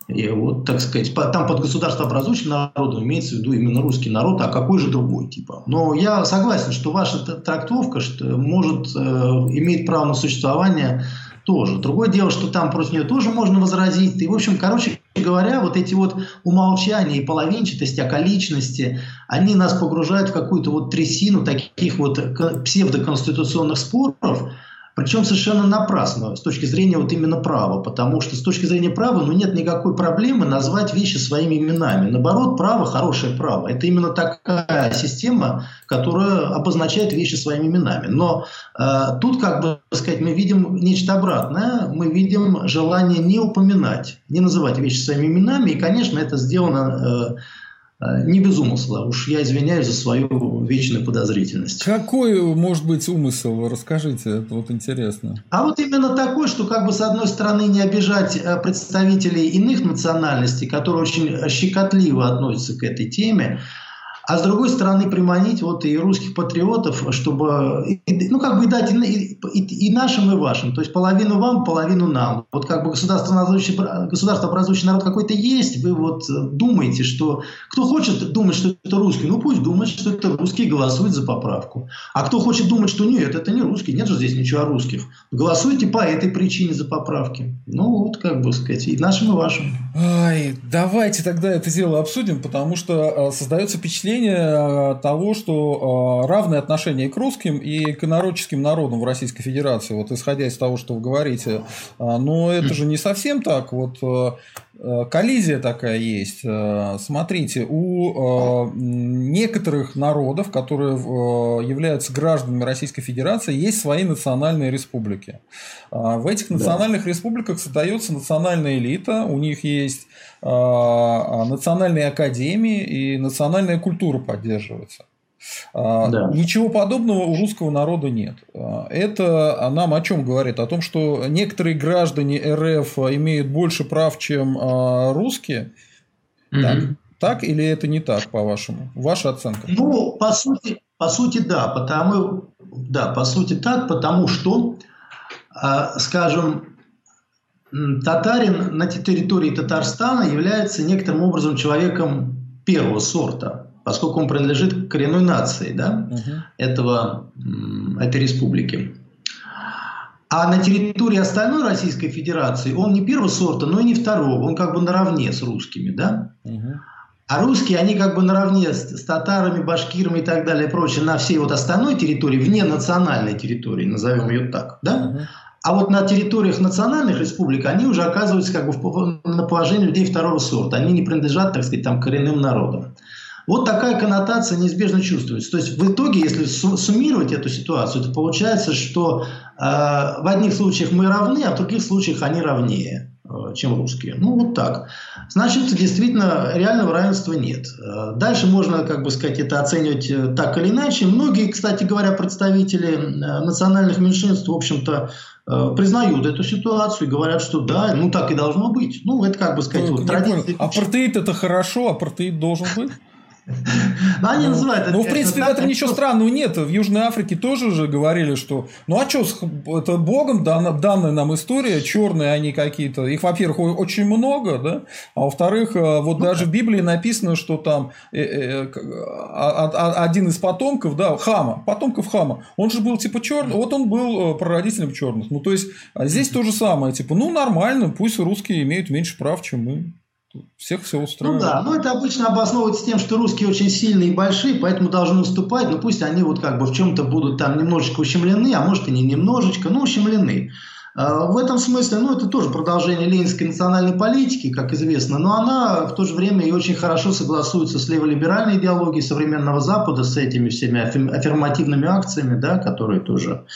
и вот, так сказать, там под государство образующим народом имеется в виду именно русский народ, а какой же другой типа. Но я согласен, что ваша трактовка что может э, иметь право на существование тоже. Другое дело, что там против нее тоже можно возразить. И, в общем, короче говоря, вот эти вот умолчания и половинчатости, околичности, они нас погружают в какую-то вот трясину таких вот псевдоконституционных споров, причем совершенно напрасно с точки зрения вот именно права, потому что с точки зрения права ну, нет никакой проблемы назвать вещи своими именами. Наоборот, право – хорошее право. Это именно такая система, которая обозначает вещи своими именами. Но э, тут, как бы сказать, мы видим нечто обратное. Мы видим желание не упоминать, не называть вещи своими именами. И, конечно, это сделано э, не без умысла. Уж я извиняюсь за свою вечную подозрительность. Какой может быть умысел? Расскажите, это вот интересно. А вот именно такой, что как бы с одной стороны не обижать э, представителей иных национальностей, которые очень щекотливо относятся к этой теме, а с другой стороны приманить вот и русских патриотов, чтобы, ну, как бы дать и, и, и нашим, и вашим, то есть половину вам, половину нам. Вот как бы государство образующий народ какой-то есть, вы вот думаете, что кто хочет думать, что это русский, ну пусть думает, что это русский, голосует за поправку. А кто хочет думать, что нет, это не русский, нет же здесь ничего о русских, голосуйте по этой причине за поправки. Ну вот, как бы сказать, и нашим, и вашим. Ай, давайте тогда это дело обсудим, потому что э, создается впечатление э, того, что э, равное отношение к русским и к инородческим народам в Российской Федерации, вот исходя из того, что вы говорите. Но это же не совсем так. Вот коллизия такая есть. Смотрите, у некоторых народов, которые являются гражданами Российской Федерации, есть свои национальные республики. В этих национальных да. республиках создается национальная элита, у них есть а, а, национальные академии и национальная культура поддерживается. А, да. Ничего подобного у русского народа нет. Это нам о чем говорит? О том, что некоторые граждане РФ имеют больше прав, чем русские. Угу. Так, так или это не так, по-вашему? Ваша оценка? Ну, по сути, по сути, да. Потому, да, по сути так, потому что, скажем, татарин на территории Татарстана является некоторым образом человеком первого сорта, поскольку он принадлежит к коренной нации да, угу. этого, этой республики. А на территории остальной Российской Федерации он не первого сорта, но и не второго. Он как бы наравне с русскими. Да? Угу. А русские, они как бы наравне с, с татарами, башкирами и так далее и прочее на всей вот остальной территории, вне национальной территории, назовем ее так. Да? Угу. А вот на территориях национальных республик они уже оказываются как бы на положении людей второго сорта. Они не принадлежат, так сказать, там, коренным народам. Вот такая коннотация неизбежно чувствуется. То есть в итоге, если суммировать эту ситуацию, то получается, что э, в одних случаях мы равны, а в других случаях они равнее чем русские. Ну, вот так. Значит, действительно, реального равенства нет. Э, дальше можно, как бы сказать, это оценивать э, так или иначе. Многие, кстати говоря, представители национальных меньшинств, в общем-то, Э, признают эту ситуацию и говорят, что да, ну так и должно быть. Ну, это как бы сказать, вот, традиция. Апартеид это хорошо, апартеид должен быть. Ну, они называют это. Ну, в принципе, в этом ничего странного нет. В Южной Африке тоже же говорили, что ну а что, это Богом данная нам история, черные они какие-то. Их, во-первых, очень много, да, а во-вторых, э, вот ну даже в Библии написано, что там э, э, а, а, один из потомков, да, Хама, потомков Хама, он же был типа черный, вот он был прародителем черных. Ну, то есть, а здесь то же самое, типа, ну, нормально, пусть русские имеют меньше прав, чем мы. Всех все устраивает. Ну да, но это обычно обосновывается тем, что русские очень сильные и большие, поэтому должны уступать, но пусть они вот как бы в чем-то будут там немножечко ущемлены, а может и не немножечко, но ущемлены. А, в этом смысле, ну, это тоже продолжение ленинской национальной политики, как известно, но она в то же время и очень хорошо согласуется с леволиберальной идеологией современного Запада, с этими всеми аффирмативными акциями, да, которые тоже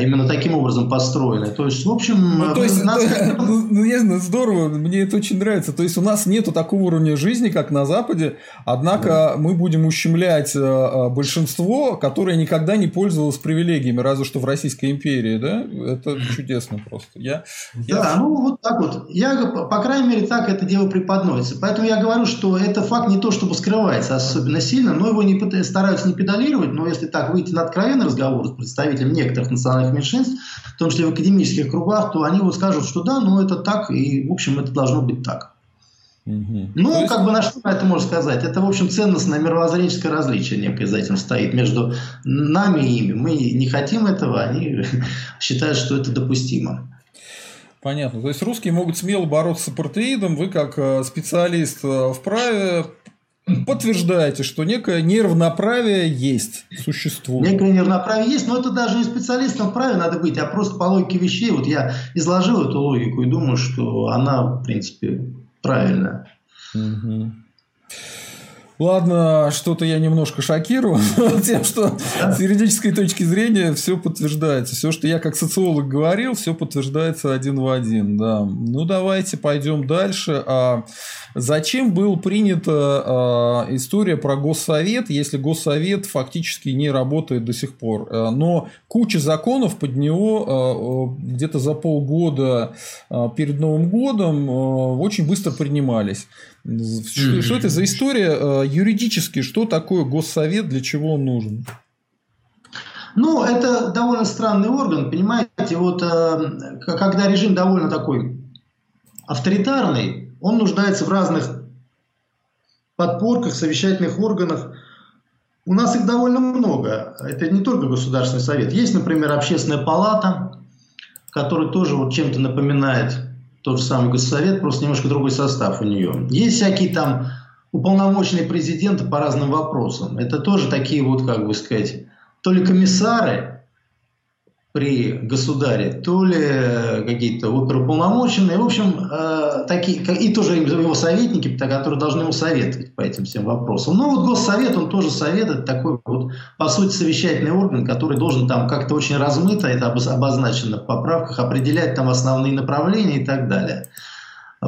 именно таким образом построены. То есть, в общем, ну, то есть, нас... [LAUGHS] ну, ну, я знаю, здорово, мне это очень нравится. То есть, у нас нету такого уровня жизни, как на Западе, однако да. мы будем ущемлять э, э, большинство, которое никогда не пользовалось привилегиями, разве что в Российской империи, да? Это чудесно просто. Я, я... Да, ну вот так вот. Я, по крайней мере, так это дело преподносится. Поэтому я говорю, что это факт не то, чтобы скрывается особенно сильно, но его не, стараются не педалировать, но если так выйти на откровенный разговор с представителем некоторых национальных национальных меньшинств, в том числе в академических кругах, то они вот скажут, что да, ну это так, и в общем это должно быть так. Угу. Ну, есть... как бы на что это можно сказать? Это, в общем, ценностное мировоззренческое различие некое за этим стоит между нами и ими. Мы не хотим этого, они [LAUGHS] считают, что это допустимо. Понятно. То есть русские могут смело бороться с апартеидом, вы как э, специалист э, вправе подтверждаете, что некое неравноправие есть, существует. Некое неравноправие есть, но это даже не специалистом в праве надо быть, а просто по логике вещей. Вот я изложил эту логику и думаю, что она, в принципе, правильная. Угу. Ладно, что-то я немножко шокирован [LAUGHS] тем, что с юридической точки зрения все подтверждается. Все, что я как социолог говорил, все подтверждается один в один. Да. Ну, давайте пойдем дальше. А зачем был принята а, история про Госсовет, если Госсовет фактически не работает до сих пор? А, но куча законов под него а, где-то за полгода перед Новым годом очень быстро принимались. Что, что это за история? Юридически, что такое госсовет, для чего он нужен? Ну, это довольно странный орган, понимаете, вот когда режим довольно такой авторитарный, он нуждается в разных подпорках, совещательных органах. У нас их довольно много. Это не только Государственный совет. Есть, например, Общественная палата, которая тоже вот чем-то напоминает тот же самый Госсовет, просто немножко другой состав у нее. Есть всякие там уполномоченные президенты по разным вопросам. Это тоже такие вот, как бы сказать, то ли комиссары, при государе, то ли какие-то оперуполномоченные, в общем, э, такие, и тоже его советники, которые должны ему советовать по этим всем вопросам. Но вот Госсовет, он тоже совет, это такой вот, по сути, совещательный орган, который должен там как-то очень размыто, это обозначено в поправках, определять там основные направления и так далее.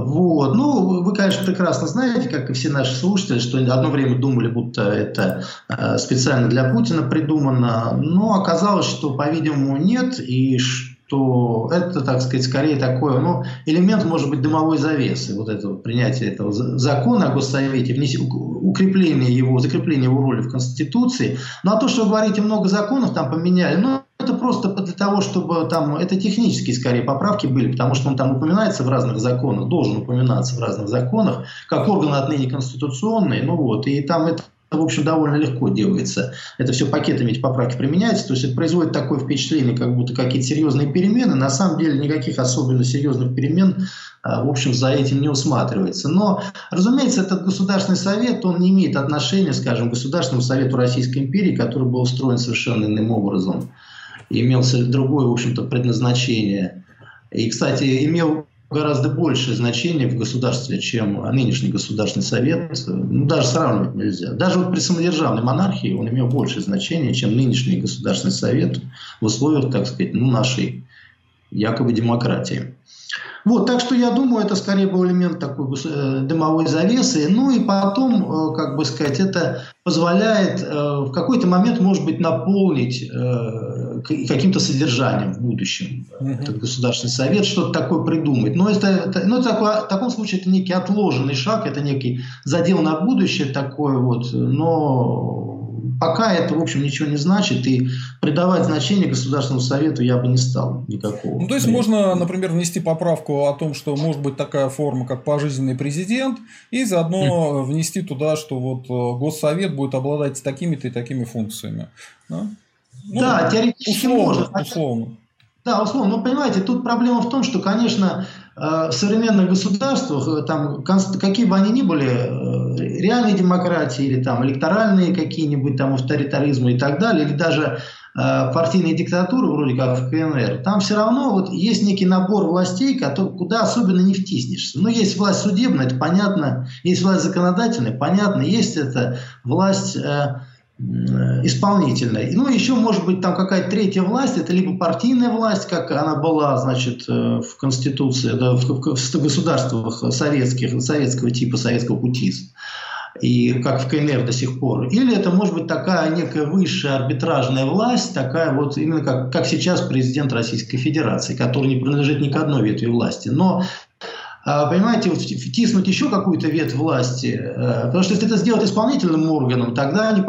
Вот. Ну, вы, конечно, прекрасно знаете, как и все наши слушатели, что одно время думали, будто это э, специально для Путина придумано, но оказалось, что, по-видимому, нет, и что это, так сказать, скорее такой ну, элемент, может быть, дымовой завесы, вот этого принятия этого закона о Госсовете, укрепление его, закрепление его роли в Конституции. Ну, а то, что вы говорите, много законов там поменяли, ну, это просто для того, чтобы там, это технические скорее поправки были, потому что он там упоминается в разных законах, должен упоминаться в разных законах, как орган отныне конституционный, ну вот, и там это в общем, довольно легко делается. Это все пакетами эти поправки применяются. То есть это производит такое впечатление, как будто какие-то серьезные перемены. На самом деле никаких особенно серьезных перемен, а, в общем, за этим не усматривается. Но, разумеется, этот Государственный совет, он не имеет отношения, скажем, к Государственному совету Российской империи, который был устроен совершенно иным образом имелся другое, в общем-то, предназначение. И, кстати, имел гораздо большее значение в государстве, чем нынешний Государственный Совет. Ну, даже сравнивать нельзя. Даже вот при самодержавной монархии он имел большее значение, чем нынешний Государственный Совет в условиях, так сказать, ну, нашей якобы демократии. Вот, так что я думаю, это скорее был элемент такой э, дымовой завесы. Ну и потом, э, как бы сказать, это позволяет э, в какой-то момент, может быть, наполнить каким-то содержанием в будущем этот Государственный Совет, что-то такое придумать. Но это, это, ну, это такой, в таком случае это некий отложенный шаг, это некий задел на будущее такое вот, но пока это, в общем, ничего не значит, и придавать значение Государственному Совету я бы не стал никакого. Ну, то есть, можно, например, внести поправку о том, что может быть такая форма, как пожизненный президент, и заодно внести туда, что вот э, Госсовет будет обладать такими-то и такими функциями. Да, ну, да теоретически условно, можно. Условно. Да, условно. Но понимаете, тут проблема в том, что, конечно, в современных государствах, э, там, какие бы они ни были, э, реальные демократии или там электоральные какие-нибудь там авторитаризмы и так далее, или даже партийные диктатуры, вроде как в КНР, там все равно вот есть некий набор властей, который, куда особенно не втиснешься. Ну, есть власть судебная, это понятно, есть власть законодательная, понятно, есть это власть исполнительной. Ну, еще может быть там какая-то третья власть, это либо партийная власть, как она была, значит, э, в Конституции, да, в, в, государствах советских, советского типа, советского пути, и как в КНР до сих пор. Или это может быть такая некая высшая арбитражная власть, такая вот именно как, как сейчас президент Российской Федерации, который не принадлежит ни к одной ветви власти. Но понимаете, вот втиснуть еще какую-то ветвь власти, э, потому что если это сделать исполнительным органом, тогда не,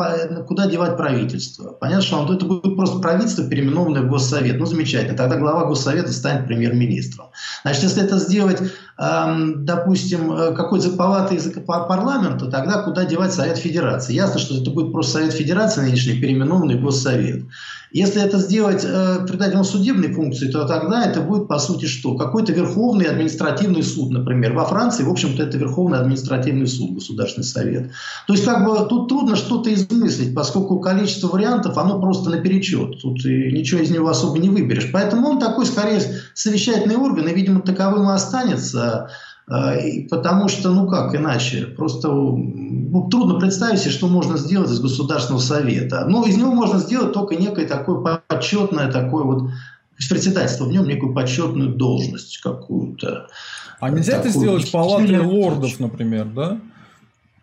куда девать правительство? Понятно, что это будет просто правительство, переименованное в Госсовет. Ну, замечательно, тогда глава Госсовета станет премьер-министром. Значит, если это сделать, допустим, э, какой-то палаты языка парламента, тогда куда девать Совет Федерации? Ясно, что это будет просто Совет Федерации нынешний, переименованный Госсовет. Если это сделать, э, судебные функции, то тогда это будет, по сути, что? Какой-то Верховный административный суд, например. Во Франции, в общем-то, это Верховный административный суд, Государственный совет. То есть, как бы, тут трудно что-то измыслить, поскольку количество вариантов, оно просто наперечет. Тут и ничего из него особо не выберешь. Поэтому он такой, скорее, совещательный орган, и, видимо, таковым и останется. Э, потому что, ну как иначе, просто ну, трудно представить себе, что можно сделать из Государственного Совета. Ну, из него можно сделать только некое такое почетное, такое вот председательство в нем, некую почетную должность какую-то. А нельзя это сделать в палате лордов, например, да?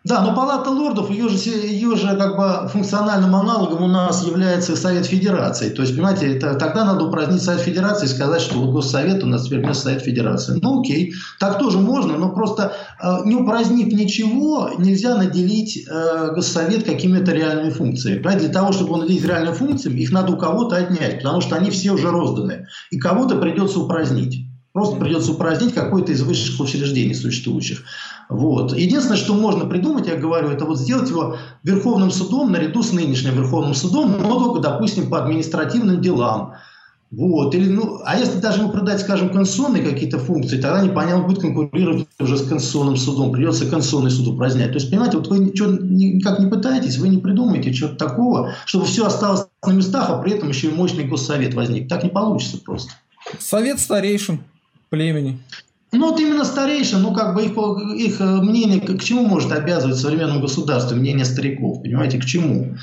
Да, но Палата лордов, ее же, ее же как бы функциональным аналогом у нас является Совет Федерации. То есть, понимаете, это, тогда надо упразднить Совет Федерации и сказать, что вот Госсовет у нас теперь вместо Совет Федерации. Ну окей, так тоже можно, но просто э, не упразднив ничего, нельзя наделить э, Госсовет какими-то реальными функциями. Понимаете, для того, чтобы он наделить реальными функциями, их надо у кого-то отнять, потому что они все уже розданы. И кого-то придется упразднить. Просто придется упразднить какое-то из высших учреждений существующих. Вот. Единственное, что можно придумать, я говорю, это вот сделать его Верховным судом наряду с нынешним Верховным судом, но только, допустим, по административным делам. Вот. Или, ну, а если даже ему продать, скажем, конституционные какие-то функции, тогда непонятно будет конкурировать уже с Конституционным судом. Придется Конституционный суд упразднять. То есть, понимаете, вот вы ничего никак не пытаетесь, вы не придумаете чего-то такого, чтобы все осталось на местах, а при этом еще и мощный госсовет возник. Так не получится просто. Совет старейшин племени. Ну, вот именно старейшин, ну, как бы их, их э, мнение, к чему может обязывать в современном государстве мнение стариков, понимаете, к чему?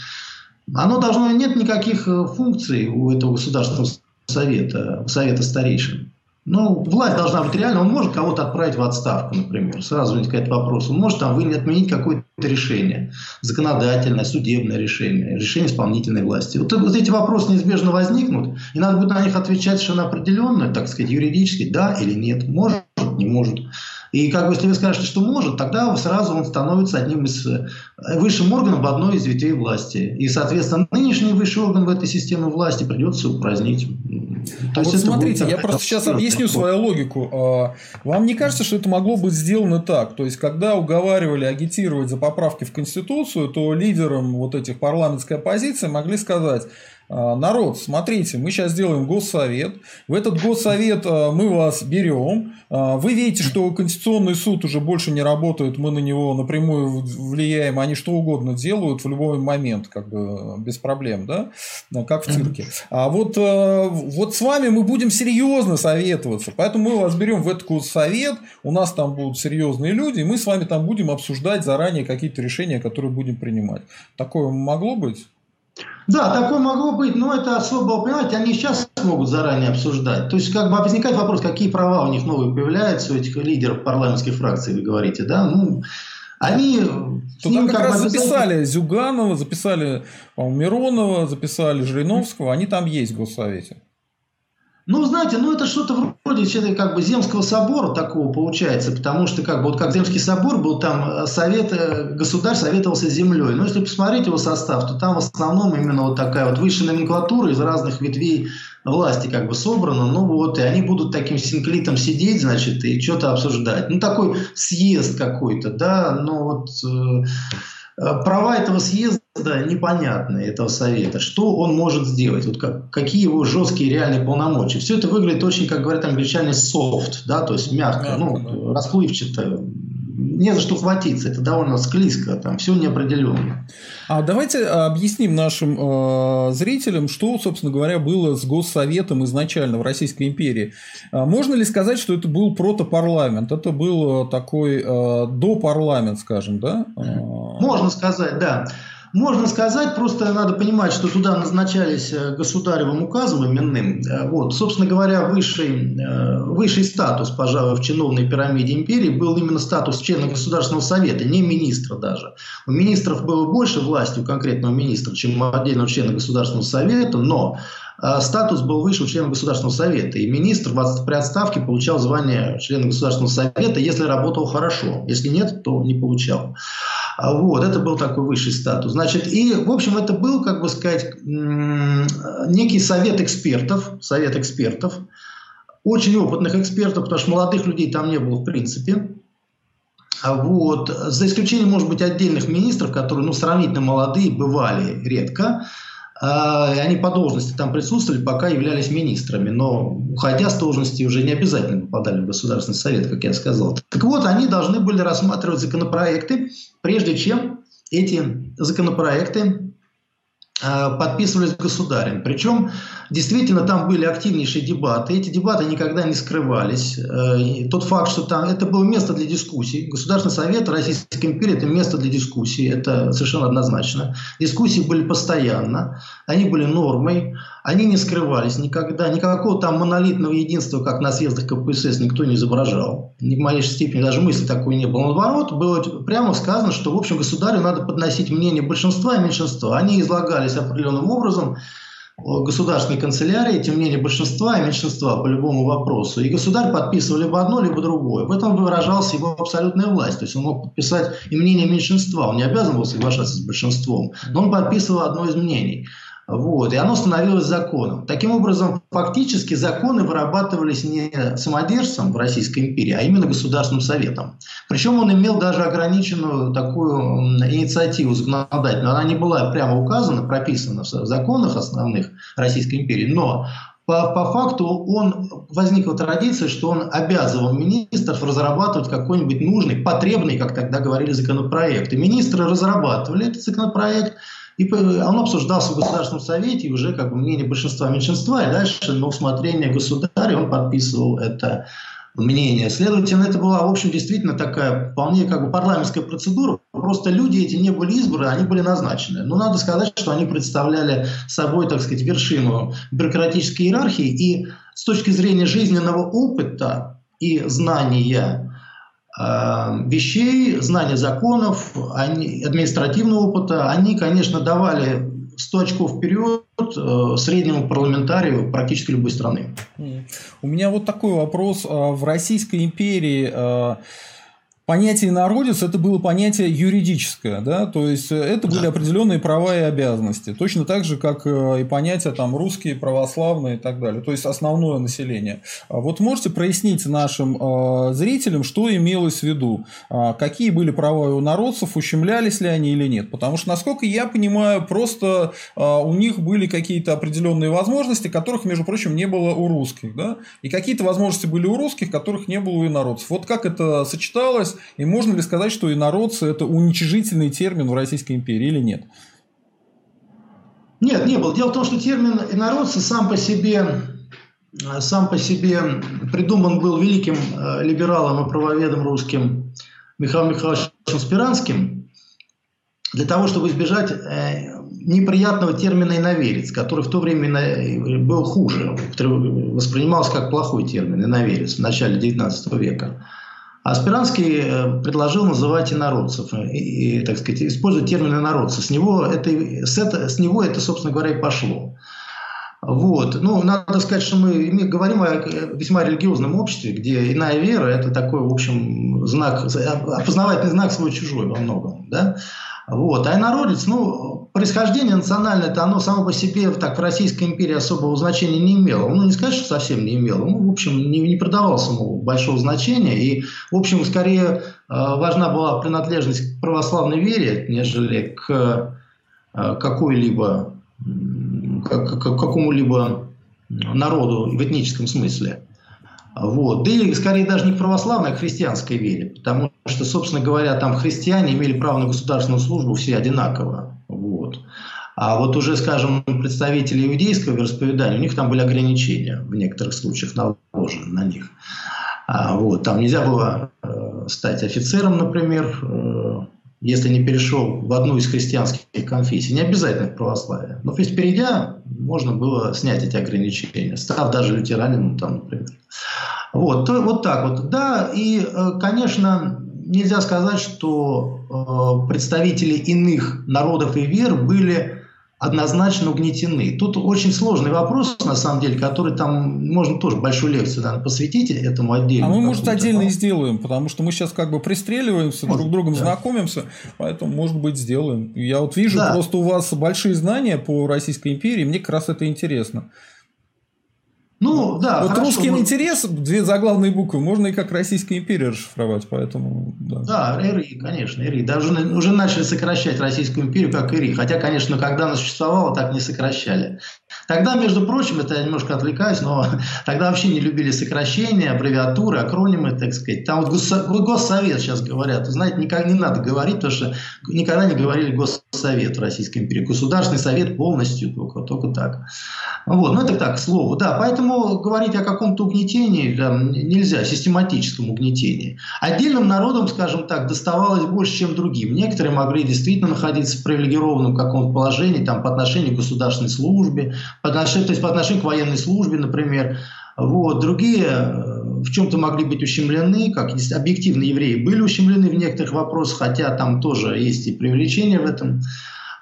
Оно должно, нет никаких э, функций у этого государственного совета, совета старейшин. Ну, власть должна быть реально. Он может кого-то отправить в отставку, например. Сразу возникает вопрос. Он может там отменить какое-то решение. Законодательное, судебное решение. Решение исполнительной власти. Вот, вот эти вопросы неизбежно возникнут. И надо будет на них отвечать совершенно определенно, так сказать, юридически, да или нет. Может, не может. И как бы, если вы скажете, что может, тогда сразу он становится одним из э, высшим органом в одной из ветвей власти. И, соответственно, высший орган в этой системе власти придется упразднить. То вот смотрите, я просто сейчас объясню свою логику. А, вам не кажется, что это могло быть сделано так? То есть, когда уговаривали агитировать за поправки в Конституцию, то лидерам вот этих парламентской оппозиции могли сказать, народ, смотрите, мы сейчас сделаем госсовет. В этот госсовет а, мы вас берем. А, вы видите, что Конституционный суд уже больше не работает, мы на него напрямую влияем, они что угодно делают в любой момент, как бы без проблем, да, как в цирке. А вот, вот с вами мы будем серьезно советоваться, поэтому мы вас берем в этот госсовет, у нас там будут серьезные люди, и мы с вами там будем обсуждать заранее какие-то решения, которые будем принимать. Такое могло быть? Да, такое могло быть, но это особо, понимаете, они сейчас могут заранее обсуждать. То есть, как бы возникает вопрос, какие права у них новые появляются, у этих лидеров парламентских фракций, вы говорите, да? Ну, они... Туда как, как раз записали Зюганова, записали Миронова, записали Жириновского, они там есть в Госсовете. Ну, знаете, ну это что-то вроде как бы Земского собора такого получается, потому что как бы вот как Земский собор был, там э, совет, э, государь советовался землей. Но если посмотреть его состав, то там в основном именно вот такая вот высшая номенклатура из разных ветвей власти как бы собрана. Ну вот, и они будут таким синклитом сидеть, значит, и что-то обсуждать. Ну, такой съезд какой-то, да, ну вот... Э, права этого съезда непонятны, этого совета. Что он может сделать? Вот как, какие его жесткие реальные полномочия? Все это выглядит очень, как говорят англичане, soft, да, то есть мягко, ну, расплывчато, не за что хватиться, это довольно склизко, там все неопределенно. А давайте объясним нашим э, зрителям, что, собственно говоря, было с Госсоветом изначально в Российской империи. А можно ли сказать, что это был протопарламент? Это был такой э, допарламент, скажем, да? Можно сказать, да. Можно сказать, просто надо понимать, что туда назначались э, государевым указом именным. Э, вот, собственно говоря, высший, э, высший статус, пожалуй, в чиновной пирамиде империи был именно статус члена Государственного совета, не министра даже. У министров было больше власти, у конкретного министра, чем у отдельного члена Государственного совета, но статус был выше у члена Государственного совета. И министр при отставке получал звание члена Государственного совета, если работал хорошо. Если нет, то не получал. А вот, это был такой высший статус. Значит, и, в общем, это был, как бы сказать, некий совет экспертов, совет экспертов, очень опытных экспертов, потому что молодых людей там не было в принципе. А вот. За исключением, может быть, отдельных министров, которые ну, сравнительно молодые, бывали редко. А, они по должности там присутствовали, пока являлись министрами, но уходя с должности уже не обязательно попадали в Государственный совет, как я сказал. Так вот, они должны были рассматривать законопроекты, прежде чем эти законопроекты подписывались государем. Причем действительно там были активнейшие дебаты. Эти дебаты никогда не скрывались. Э, тот факт, что там это было место для дискуссий. Государственный совет Российской империи – это место для дискуссий. Это совершенно однозначно. Дискуссии были постоянно. Они были нормой. Они не скрывались никогда, никакого там монолитного единства, как на съездах КПСС, никто не изображал. Ни в малейшей степени даже мысли такой не было. Наоборот, было прямо сказано, что, в общем, государю надо подносить мнение большинства и меньшинства. Они излагались определенным образом, государственной канцелярии, тем не большинства и меньшинства по любому вопросу. И государь подписывал либо одно, либо другое. В этом выражалась его абсолютная власть. То есть он мог подписать и мнение меньшинства. Он не обязан был соглашаться с большинством. Но он подписывал одно из мнений. Вот, и оно становилось законом. Таким образом, фактически законы вырабатывались не самодержцем в Российской империи, а именно Государственным Советом. Причем он имел даже ограниченную такую инициативу законодательную. Она не была прямо указана, прописана в законах основных Российской империи, но по, по факту он, возникла традиция, что он обязывал министров разрабатывать какой-нибудь нужный, потребный, как тогда говорили, законопроект. И министры разрабатывали этот законопроект, и он обсуждался в Государственном Совете, и уже как бы мнение большинства меньшинства, и дальше на усмотрение государя он подписывал это мнение. Следовательно, это была, в общем, действительно такая вполне как бы парламентская процедура. Просто люди эти не были избраны, они были назначены. Но надо сказать, что они представляли собой, так сказать, вершину бюрократической иерархии. И с точки зрения жизненного опыта и знания вещей, знания законов, они, административного опыта, они, конечно, давали 100 очков вперед э, среднему парламентарию практически любой страны. У меня вот такой вопрос. А в Российской империи э, понятие народец это было понятие юридическое, да, то есть э, это были определенные права и обязанности, точно так же, как э, и понятие там русские, православные и так далее, то есть основное население. А вот можете прояснить нашим э, зрителям, что имелось в виду, э, какие были права у народцев, ущемлялись ли они или нет, потому что, насколько я понимаю, просто э, у них были какие-то определенные возможности, которых, между прочим, не было у русских, да, и какие-то возможности были у русских, которых не было у инородцев. Вот как это сочеталось И можно ли сказать, что инородцы – это уничижительный термин в Российской империи или нет? Нет, не было. Дело в том, что термин инородцы сам по себе сам по себе придуман был великим э, либералом и правоведом русским Михаилом Михайловичем Спиранским для того, чтобы избежать э, неприятного термина иноверец, который в то время был хуже, воспринимался как плохой термин иноверец в начале XIX века. А э, предложил называть инородцев, и, и, так сказать, использовать термин инородцы. С него это, с, это, с него это, собственно говоря, и пошло. Вот. Ну, надо сказать, что мы говорим о весьма религиозном обществе, где иная вера – это такой, в общем, знак, опознавательный знак свой-чужой во многом. Да? Вот. А инородец, ну, происхождение национальное, это оно само по себе так в Российской империи особого значения не имело. Ну, не сказать, что совсем не имело. Ну, в общем, не, не придавалось ему большого значения. И, в общем, скорее э, важна была принадлежность к православной вере, нежели к э, какой-либо, к, к, к какому-либо народу в этническом смысле. Вот. Да или, скорее, даже не православной, а христианской вере. Потому что, собственно говоря, там христиане имели право на государственную службу все одинаково. Вот. А вот уже, скажем, представители иудейского вероисповедания, у них там были ограничения в некоторых случаях наложены на них. А, вот. Там нельзя было э, стать офицером, например, э, если не перешел в одну из христианских конфессий, не обязательно в православие. Но то есть, перейдя, можно было снять эти ограничения, став даже лютеранином, там, например. Вот, то, вот так вот. Да, и, э, конечно, нельзя сказать, что э, представители иных народов и вер были однозначно угнетены. Тут очень сложный вопрос, на самом деле, который там можно тоже большую лекцию наверное, посвятить этому отдельно. А мы, может, отдельно и сделаем, потому что мы сейчас как бы пристреливаемся, может, друг другом да. знакомимся, поэтому, может быть, сделаем. Я вот вижу, да. просто у вас большие знания по Российской империи, мне как раз это интересно. Ну, да. Вот хорошо, русский мы... интерес, две заглавные буквы, можно и как Российская империя расшифровать, поэтому... Да, да РИ, конечно, РИ. Даже уже начали сокращать Российскую империю как ИРИ. Хотя, конечно, когда она существовала, так не сокращали. Тогда, между прочим, это я немножко отвлекаюсь, но [LAUGHS] тогда вообще не любили сокращения, аббревиатуры, акронимы, так сказать. Там вот Госсовет сейчас говорят. Знаете, никак не надо говорить, потому что никогда не говорили Госсовет в Российской империи. Государственный совет полностью, только, только так. Вот, ну это так, к слову. Да, поэтому говорить о каком-то угнетении там, нельзя, систематическом угнетении. Отдельным народам, скажем так, доставалось больше, чем другим. Некоторые могли действительно находиться в привилегированном каком-то положении там, по отношению к государственной службе, по отношению, то есть по отношению к военной службе, например. Вот. Другие э, в чем-то могли быть ущемлены, как объективно евреи были ущемлены в некоторых вопросах, хотя там тоже есть и привлечение в этом.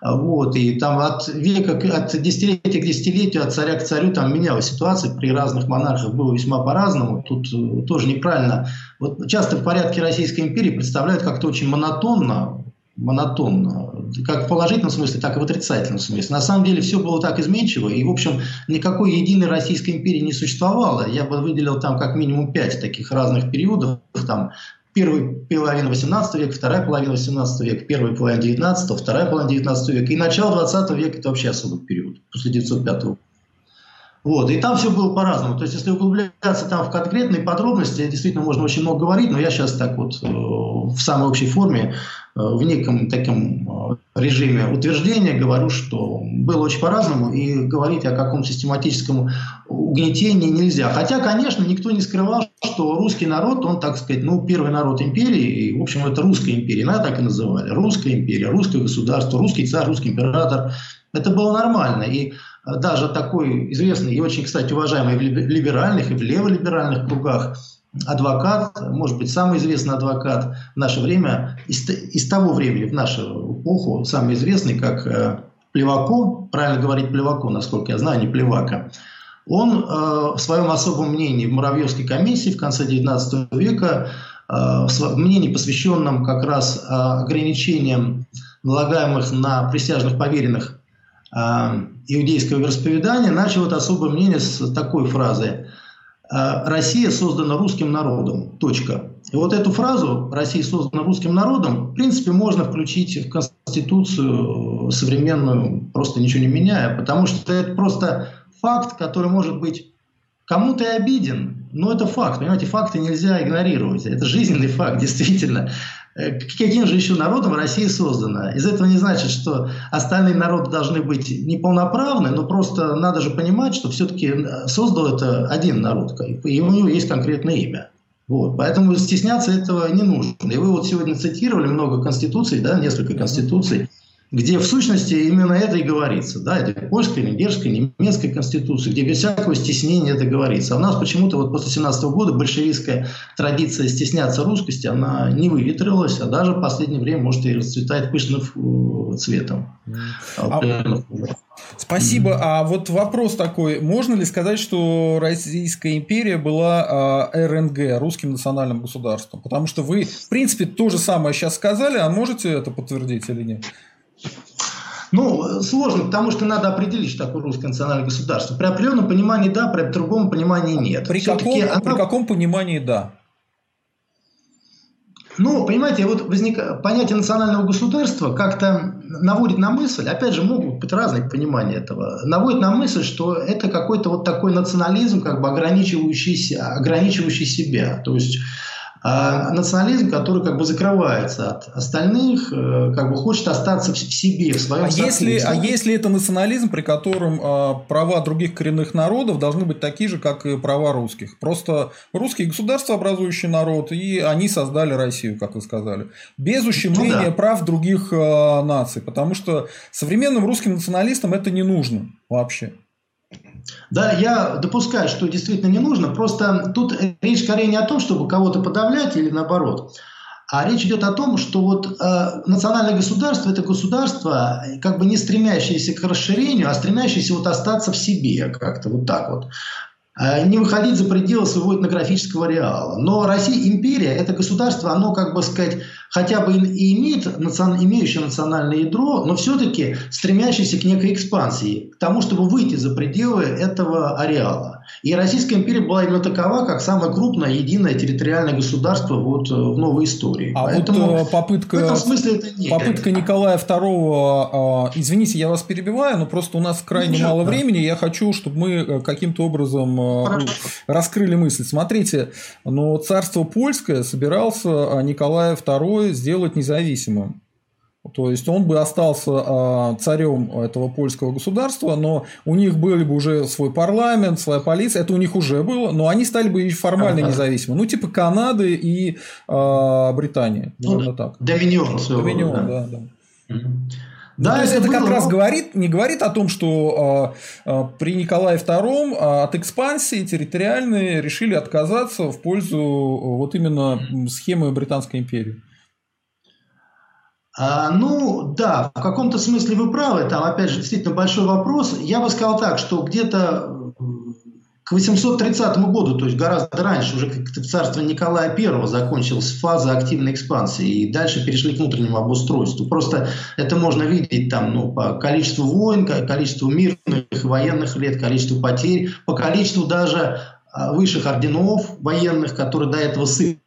Вот, и там от века, от десятилетия к десятилетию, от царя к царю там менялась ситуация, при разных монархах было весьма по-разному, тут э, тоже неправильно. Вот часто в порядке Российской империи представляют как-то очень монотонно, монотонно, как в положительном смысле, так и в отрицательном смысле. На самом деле все было так изменчиво, и, в общем, никакой единой Российской империи не существовало. Я бы выделил там как минимум пять таких разных периодов, там первая половина 18 века, вторая половина 18 века, первая половина 19, вторая половина 19 века и начало 20 века – это вообще особый период, после 905 года. Вот, и там все было по-разному. То есть, если углубляться там в конкретные подробности, действительно можно очень много говорить, но я сейчас так вот э, в самой общей форме, в неком таком э, режиме утверждения говорю, что было очень по-разному, и говорить о каком систематическом угнетении нельзя. Хотя, конечно, никто не скрывал, что русский народ, он, так сказать, ну, первый народ империи, и, в общем, это русская империя, надо так и называли. Русская империя, русское государство, русский царь, русский император. Это было нормально. И даже такой известный и очень, кстати, уважаемый в либеральных и в леволиберальных кругах адвокат, может быть, самый известный адвокат в наше время, из, из того времени, в нашу эпоху, самый известный, как э, Плевако, правильно говорить Плевако, насколько я знаю, не Плевака, он э, в своем особом мнении в Муравьевской комиссии в конце XIX века, э, в мнении, посвященном как раз э, ограничениям налагаемых на присяжных поверенных э, иудейского вероисповедания, начал это особое мнение с такой фразы «Россия создана русским народом. Точка». И вот эту фразу «Россия создана русским народом» в принципе можно включить в Конституцию современную, просто ничего не меняя, потому что это просто факт, который может быть кому-то и обиден, но это факт. Понимаете, факты нельзя игнорировать. Это жизненный факт, [LAUGHS] действительно. Э, каким же еще народом Россия создана? Из этого не значит, что остальные народы должны быть неполноправны, но просто надо же понимать, что все-таки э, создал это один народ, и у него есть конкретное имя. Вот. Поэтому стесняться этого не нужно. И вы вот сегодня цитировали много конституций, да, несколько конституций, где в сущности именно это и говорится. Да, это польская, венгерская, немецкая конституция, где без всякого стеснения это говорится. А у нас почему-то вот после 17 года большевистская традиция стесняться русскости, она не выветрилась, а даже в последнее время может и расцветает пышным э, цветом. А, Спасибо. А вот вопрос такой. Можно ли сказать, что Российская империя была э, РНГ, русским национальным государством? Потому что вы, в принципе, то же самое сейчас сказали, а можете это подтвердить или нет? Ну, сложно, потому что надо определить, что такое русское национальное государство. При определенном понимании да, при другом понимании нет. При, каком, она... при каком понимании да? Ну, понимаете, вот возник... понятие национального государства как-то наводит на мысль, опять же, могут быть разные понимания этого, наводит на мысль, что это какой-то вот такой национализм, как бы ограничивающий, ограничивающий себя. То есть а национализм, который как бы закрывается от остальных, э, как бы хочет остаться в себе, в своем а если, а если это национализм, при котором э, права других коренных народов должны быть такие же, как и права русских? Просто русские государство образующий народ, и они создали Россию, как вы сказали, без ущемления ну, да. прав других э, наций, потому что современным русским националистам это не нужно вообще. Да, я допускаю, что действительно не нужно. Просто тут речь скорее не о том, чтобы кого-то подавлять или наоборот. А речь идет о том, что вот э, национальное государство – это государство, как бы не стремящееся к расширению, а стремящееся вот остаться в себе как-то вот так вот. Э, не выходить за пределы своего этнографического реала. Но Россия империя, это государство, оно, как бы сказать, хотя бы и имеет имеющее национальное ядро, но все-таки стремящееся к некой экспансии, к тому, чтобы выйти за пределы этого ареала. И Российская империя была именно такова, как самое крупное единое территориальное государство вот э, в новой истории. А Поэтому вот э, попытка, в этом смысле это не попытка Николая II, а, извините, я вас перебиваю, но просто у нас крайне Ничего, мало да. времени, я хочу, чтобы мы э, каким-то образом Хорошо. раскрыли мысль. Смотрите, но царство польское собирался а, Николая II сделать независимым. То есть он бы остался а, царем этого польского государства, но у них были бы уже свой парламент, своя полиция, это у них уже было, но они стали бы формально ага. независимы. Ну, типа Канады и э, Британии. Ну, так. Доминион. Доминион, да, да. да. Да, ну, это, это как раз говорит, не говорит о том, что э, э, при Николае II э, от экспансии территориальные решили отказаться в пользу вот именно схемы Британской империи. А, ну, да, в каком-то смысле вы правы. Там, опять же, действительно большой вопрос. Я бы сказал так, что где-то к 830 году, то есть гораздо раньше, уже как царство Николая I закончилась фаза активной экспансии, и дальше перешли к внутреннему обустройству. Просто это можно видеть там, ну, по количеству войн, количеству мирных военных лет, количеству потерь, по количеству даже а, высших орденов военных, которые до этого сыпались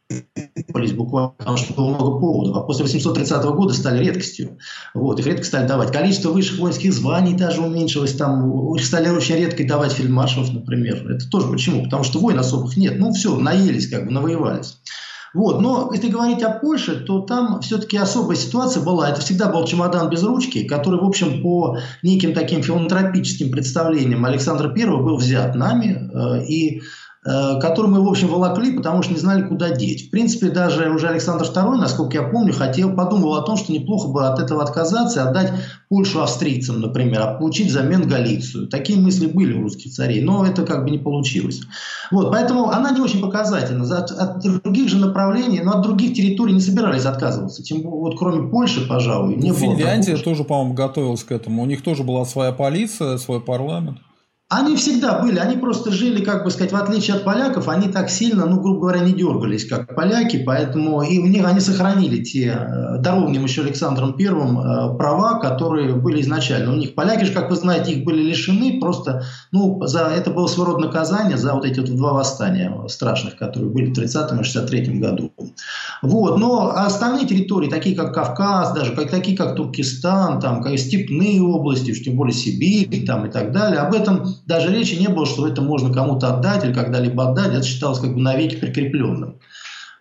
буквально, потому что было много поводов. А после 830 года стали редкостью. Вот, их редко стали давать. Количество высших воинских званий даже уменьшилось. Там, их стали очень редко давать фельдмаршалов, например. Это тоже почему? Потому что войн особых нет. Ну, все, наелись, как бы, навоевались. Вот. Но если говорить о Польше, то там все-таки особая ситуация была. Это всегда был чемодан без ручки, который, в общем, по неким таким филантропическим представлениям Александра I был взят нами. Э, и который мы, в общем, волокли, потому что не знали, куда деть. В принципе, даже уже Александр II, насколько я помню, хотел, подумал о том, что неплохо бы от этого отказаться и отдать Польшу австрийцам, например, а получить взамен Галицию. Такие мысли были у русских царей, но это как бы не получилось. Вот, поэтому она не очень показательна. От, от других же направлений, но от других территорий не собирались отказываться. Тем более, вот кроме Польши, пожалуй, не Финляндия было. Финляндия тоже, по-моему, готовилась к этому. У них тоже была своя полиция, свой парламент. Они всегда были, они просто жили, как бы сказать, в отличие от поляков, они так сильно, ну, грубо говоря, не дергались, как поляки, поэтому и у них они сохранили те, э, дарованным еще Александром Первым, э, права, которые были изначально. У них поляки же, как вы знаете, их были лишены, просто, ну, за, это было своего рода наказание за вот эти вот два восстания страшных, которые были в 30 и 63 году. Вот, но остальные территории, такие как Кавказ, даже как, такие как Туркестан, там, как степные области, уж тем более Сибирь там, и так далее, об этом даже речи не было, что это можно кому-то отдать или когда-либо отдать, это считалось как бы навеки прикрепленным.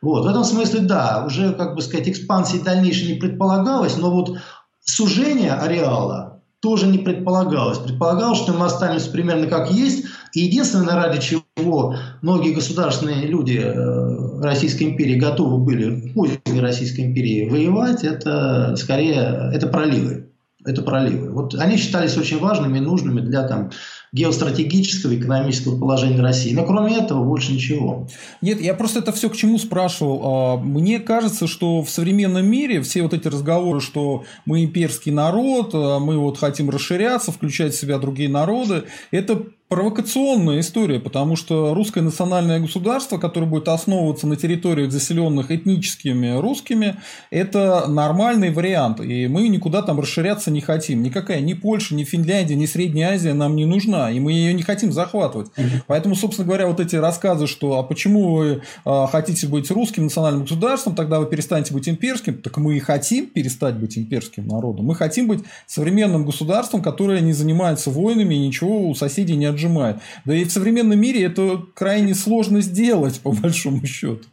Вот. В этом смысле, да, уже, как бы сказать, экспансии дальнейшей не предполагалось, но вот сужение ареала тоже не предполагалось. Предполагалось, что мы останемся примерно как есть. И единственное, ради чего многие государственные люди э, Российской империи готовы были в Российской империи воевать, это скорее это проливы. Это проливы. Вот они считались очень важными и нужными для там, геостратегического экономического положения России. Но кроме этого больше ничего. Нет, я просто это все к чему спрашивал. А, мне кажется, что в современном мире все вот эти разговоры, что мы имперский народ, а мы вот хотим расширяться, включать в себя другие народы, это провокационная история, потому что русское национальное государство, которое будет основываться на территориях, заселенных этническими русскими, это нормальный вариант. И мы никуда там расширяться не хотим. Никакая ни Польша, ни Финляндия, ни Средняя Азия нам не нужна. И мы ее не хотим захватывать. Поэтому, собственно говоря, вот эти рассказы, что а почему вы а, хотите быть русским национальным государством, тогда вы перестанете быть имперским, так мы и хотим перестать быть имперским народом. Мы хотим быть современным государством, которое не занимается войнами и ничего у соседей не отжимает отжимает. Да и в современном мире это крайне сложно сделать, по большому счету.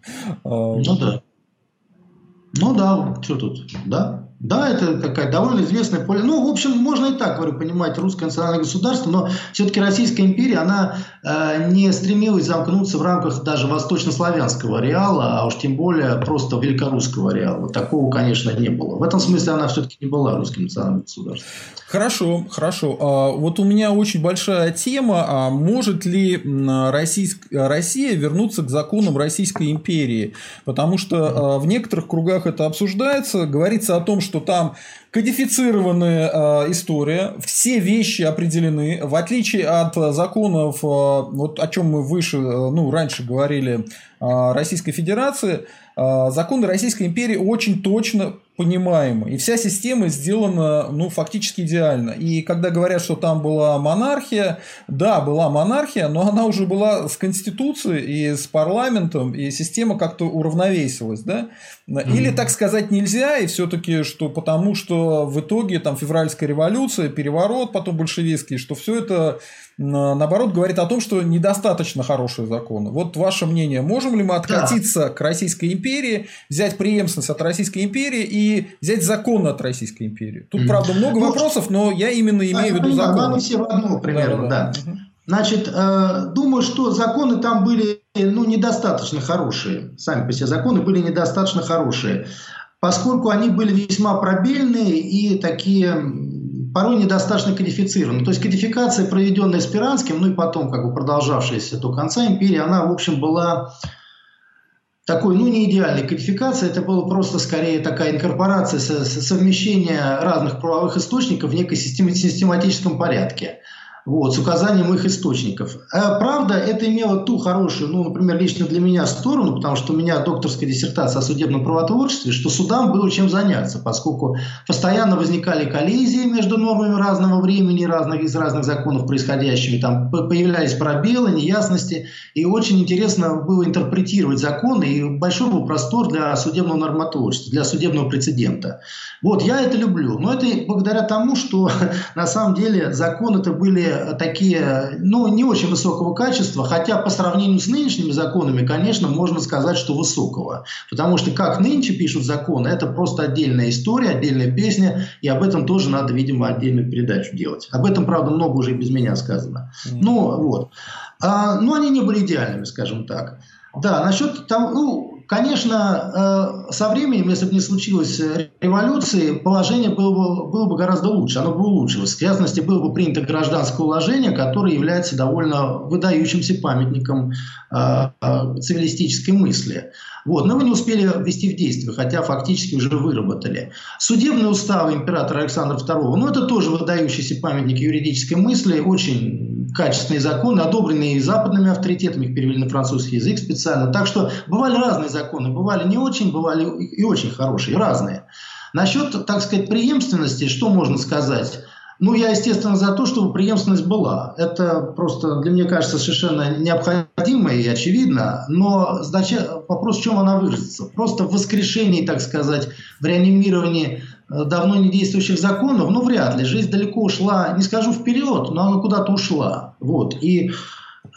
А, ну да. Ну да, что тут, да? Да, это такая довольно известная поле. Ну, в общем, можно и так, говорю, понимать, русское национальное государство, но все-таки Российская империя, она э, не стремилась замкнуться в рамках даже восточнославянского ареала, а уж тем более просто великорусского ареала. Такого, конечно, не было. В этом смысле она все-таки не была русским национальным государством. Хорошо, хорошо. А, вот у меня очень большая тема. А может ли Российская, Россия вернуться к законам Российской империи? Потому что а, в некоторых кругах это обсуждается. Говорится о том, что что там кодифицированная э, история, все вещи определены, в отличие от законов, э, вот о чем мы выше, э, ну, раньше говорили, э, Российской Федерации, э, законы Российской империи очень точно понимаемы. И вся система сделана ну, фактически идеально. И когда говорят, что там была монархия, да, была монархия, но она уже была с конституцией и с парламентом, и система как-то уравновесилась. Да? Или так сказать нельзя, и все-таки, что потому что в итоге там февральская революция, переворот, потом большевистский, что все это наоборот, говорит о том, что недостаточно хорошие законы. Вот ваше мнение, можем ли мы откатиться да. к Российской империи, взять преемственность от Российской империи и взять закон от Российской империи? Тут, правда, много ну, вопросов, но я именно имею да, в виду законы. Мы все в одно примерно, да. да. Значит, э, думаю, что законы там были ну, недостаточно хорошие. Сами по себе законы были недостаточно хорошие, поскольку они были весьма пробельные и такие порой недостаточно кодифицированы. То есть кодификация, проведенная Спиранским, ну и потом как бы продолжавшаяся до конца империи, она, в общем, была такой, ну, не идеальной кодификацией, это было просто скорее такая инкорпорация, совмещение разных правовых источников в некой систематическом порядке вот, с указанием их источников. А правда, это имело ту хорошую, ну, например, лично для меня сторону, потому что у меня докторская диссертация о судебном правотворчестве, что судам было чем заняться, поскольку постоянно возникали коллизии между нормами разного времени, разных, из разных законов происходящими, там появлялись пробелы, неясности, и очень интересно было интерпретировать законы, и большой был простор для судебного нормотворчества, для судебного прецедента. Вот, я это люблю, но это благодаря тому, что [LAUGHS] на самом деле законы это были такие, ну, не очень высокого качества, хотя по сравнению с нынешними законами, конечно, можно сказать, что высокого. Потому что как нынче пишут законы, это просто отдельная история, отдельная песня, и об этом тоже надо, видимо, отдельную передачу делать. Об этом, правда, много уже и без меня сказано. Mm. Ну, вот. А, но они не были идеальными, скажем так. Да, насчет того, ну, Конечно, э, со временем, если бы не случилось э, революции, положение было бы, было бы гораздо лучше, оно бы улучшилось. В частности, было бы принято гражданское уложение, которое является довольно выдающимся памятником э, цивилистической мысли. Вот. Но мы не успели ввести в действие, хотя фактически уже выработали. Судебные уставы императора Александра II, ну это тоже выдающийся памятник юридической мысли, очень качественные законы, одобренные западными авторитетами, их перевели на французский язык специально. Так что бывали разные законы, бывали не очень, бывали и очень хорошие, разные. Насчет, так сказать, преемственности, что можно сказать? Ну, я, естественно, за то, чтобы преемственность была. Это просто для меня кажется совершенно необходимо и очевидно. Но значит, вопрос, в чем она выразится? Просто в воскрешении, так сказать, в реанимировании давно не действующих законов, ну, вряд ли. Жизнь далеко ушла, не скажу вперед, но она куда-то ушла. Вот. И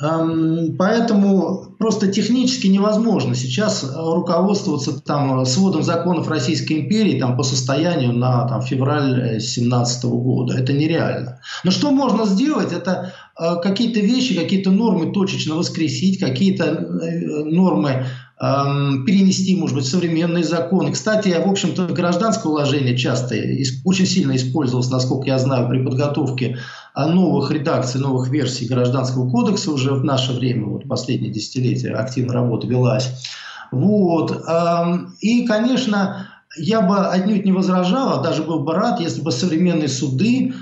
Эм, поэтому просто технически невозможно сейчас э, руководствоваться там, э, сводом законов Российской империи там, по состоянию на там, февраль 2017 года. Это нереально. Но что можно сделать, это э, какие-то вещи, какие-то нормы точечно воскресить, какие-то э, нормы перенести, может быть, современные законы. Кстати, в общем-то, гражданское уложение часто очень сильно использовалось, насколько я знаю, при подготовке новых редакций, новых версий Гражданского кодекса уже в наше время, вот последние десятилетия, активная работа велась. Вот. И, конечно, я бы отнюдь не возражал, а даже был бы рад, если бы современные суды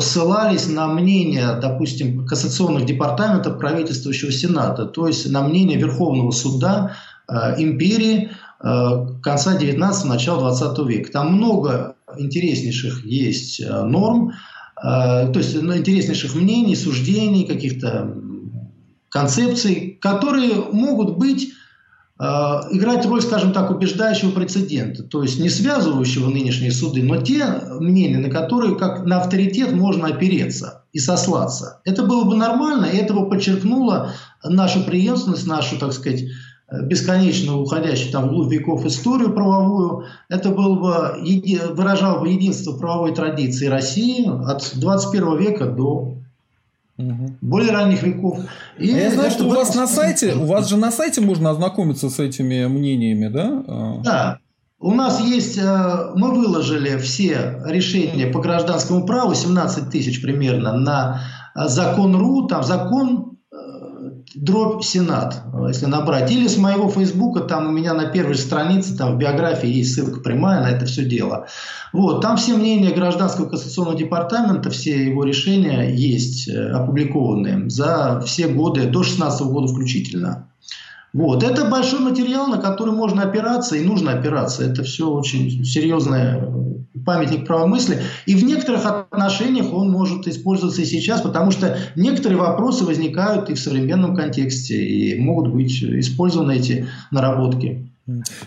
ссылались на мнение, допустим, кассационных департаментов правительствующего Сената, то есть на мнение Верховного суда э, империи э, конца 19 начала 20 века. Там много интереснейших есть э, норм, Э, то есть ну, интереснейших мнений, суждений, каких-то концепций, которые могут быть э, играть роль, скажем так, убеждающего прецедента, то есть не связывающего нынешние суды, но те мнения, на которые как на авторитет можно опереться и сослаться. Это было бы нормально, и это бы подчеркнуло нашу преемственность, нашу, так сказать, бесконечно уходящую там в веков историю правовую, это был бы, выражал бы единство правовой традиции России от 21 века до угу. более ранних веков. И а я знаю, что у вас на сайте, у вас же на сайте можно ознакомиться с этими мнениями, да? А. Да. У нас есть, э, мы выложили все решения по гражданскому праву, 17 тысяч примерно, на закон РУ, там закон дробь Сенат, если набрать. Или с моего Фейсбука, там у меня на первой странице, там в биографии есть ссылка прямая на это все дело. Вот, там все мнения Гражданского кассационного департамента, все его решения есть э, опубликованные за все годы, до 16 года включительно. Вот. Это большой материал, на который можно опираться и нужно опираться. Это все очень серьезная памятник правомыслия. И в некоторых отношениях он может использоваться и сейчас, потому что некоторые вопросы возникают и в современном контексте, и могут быть использованы эти наработки.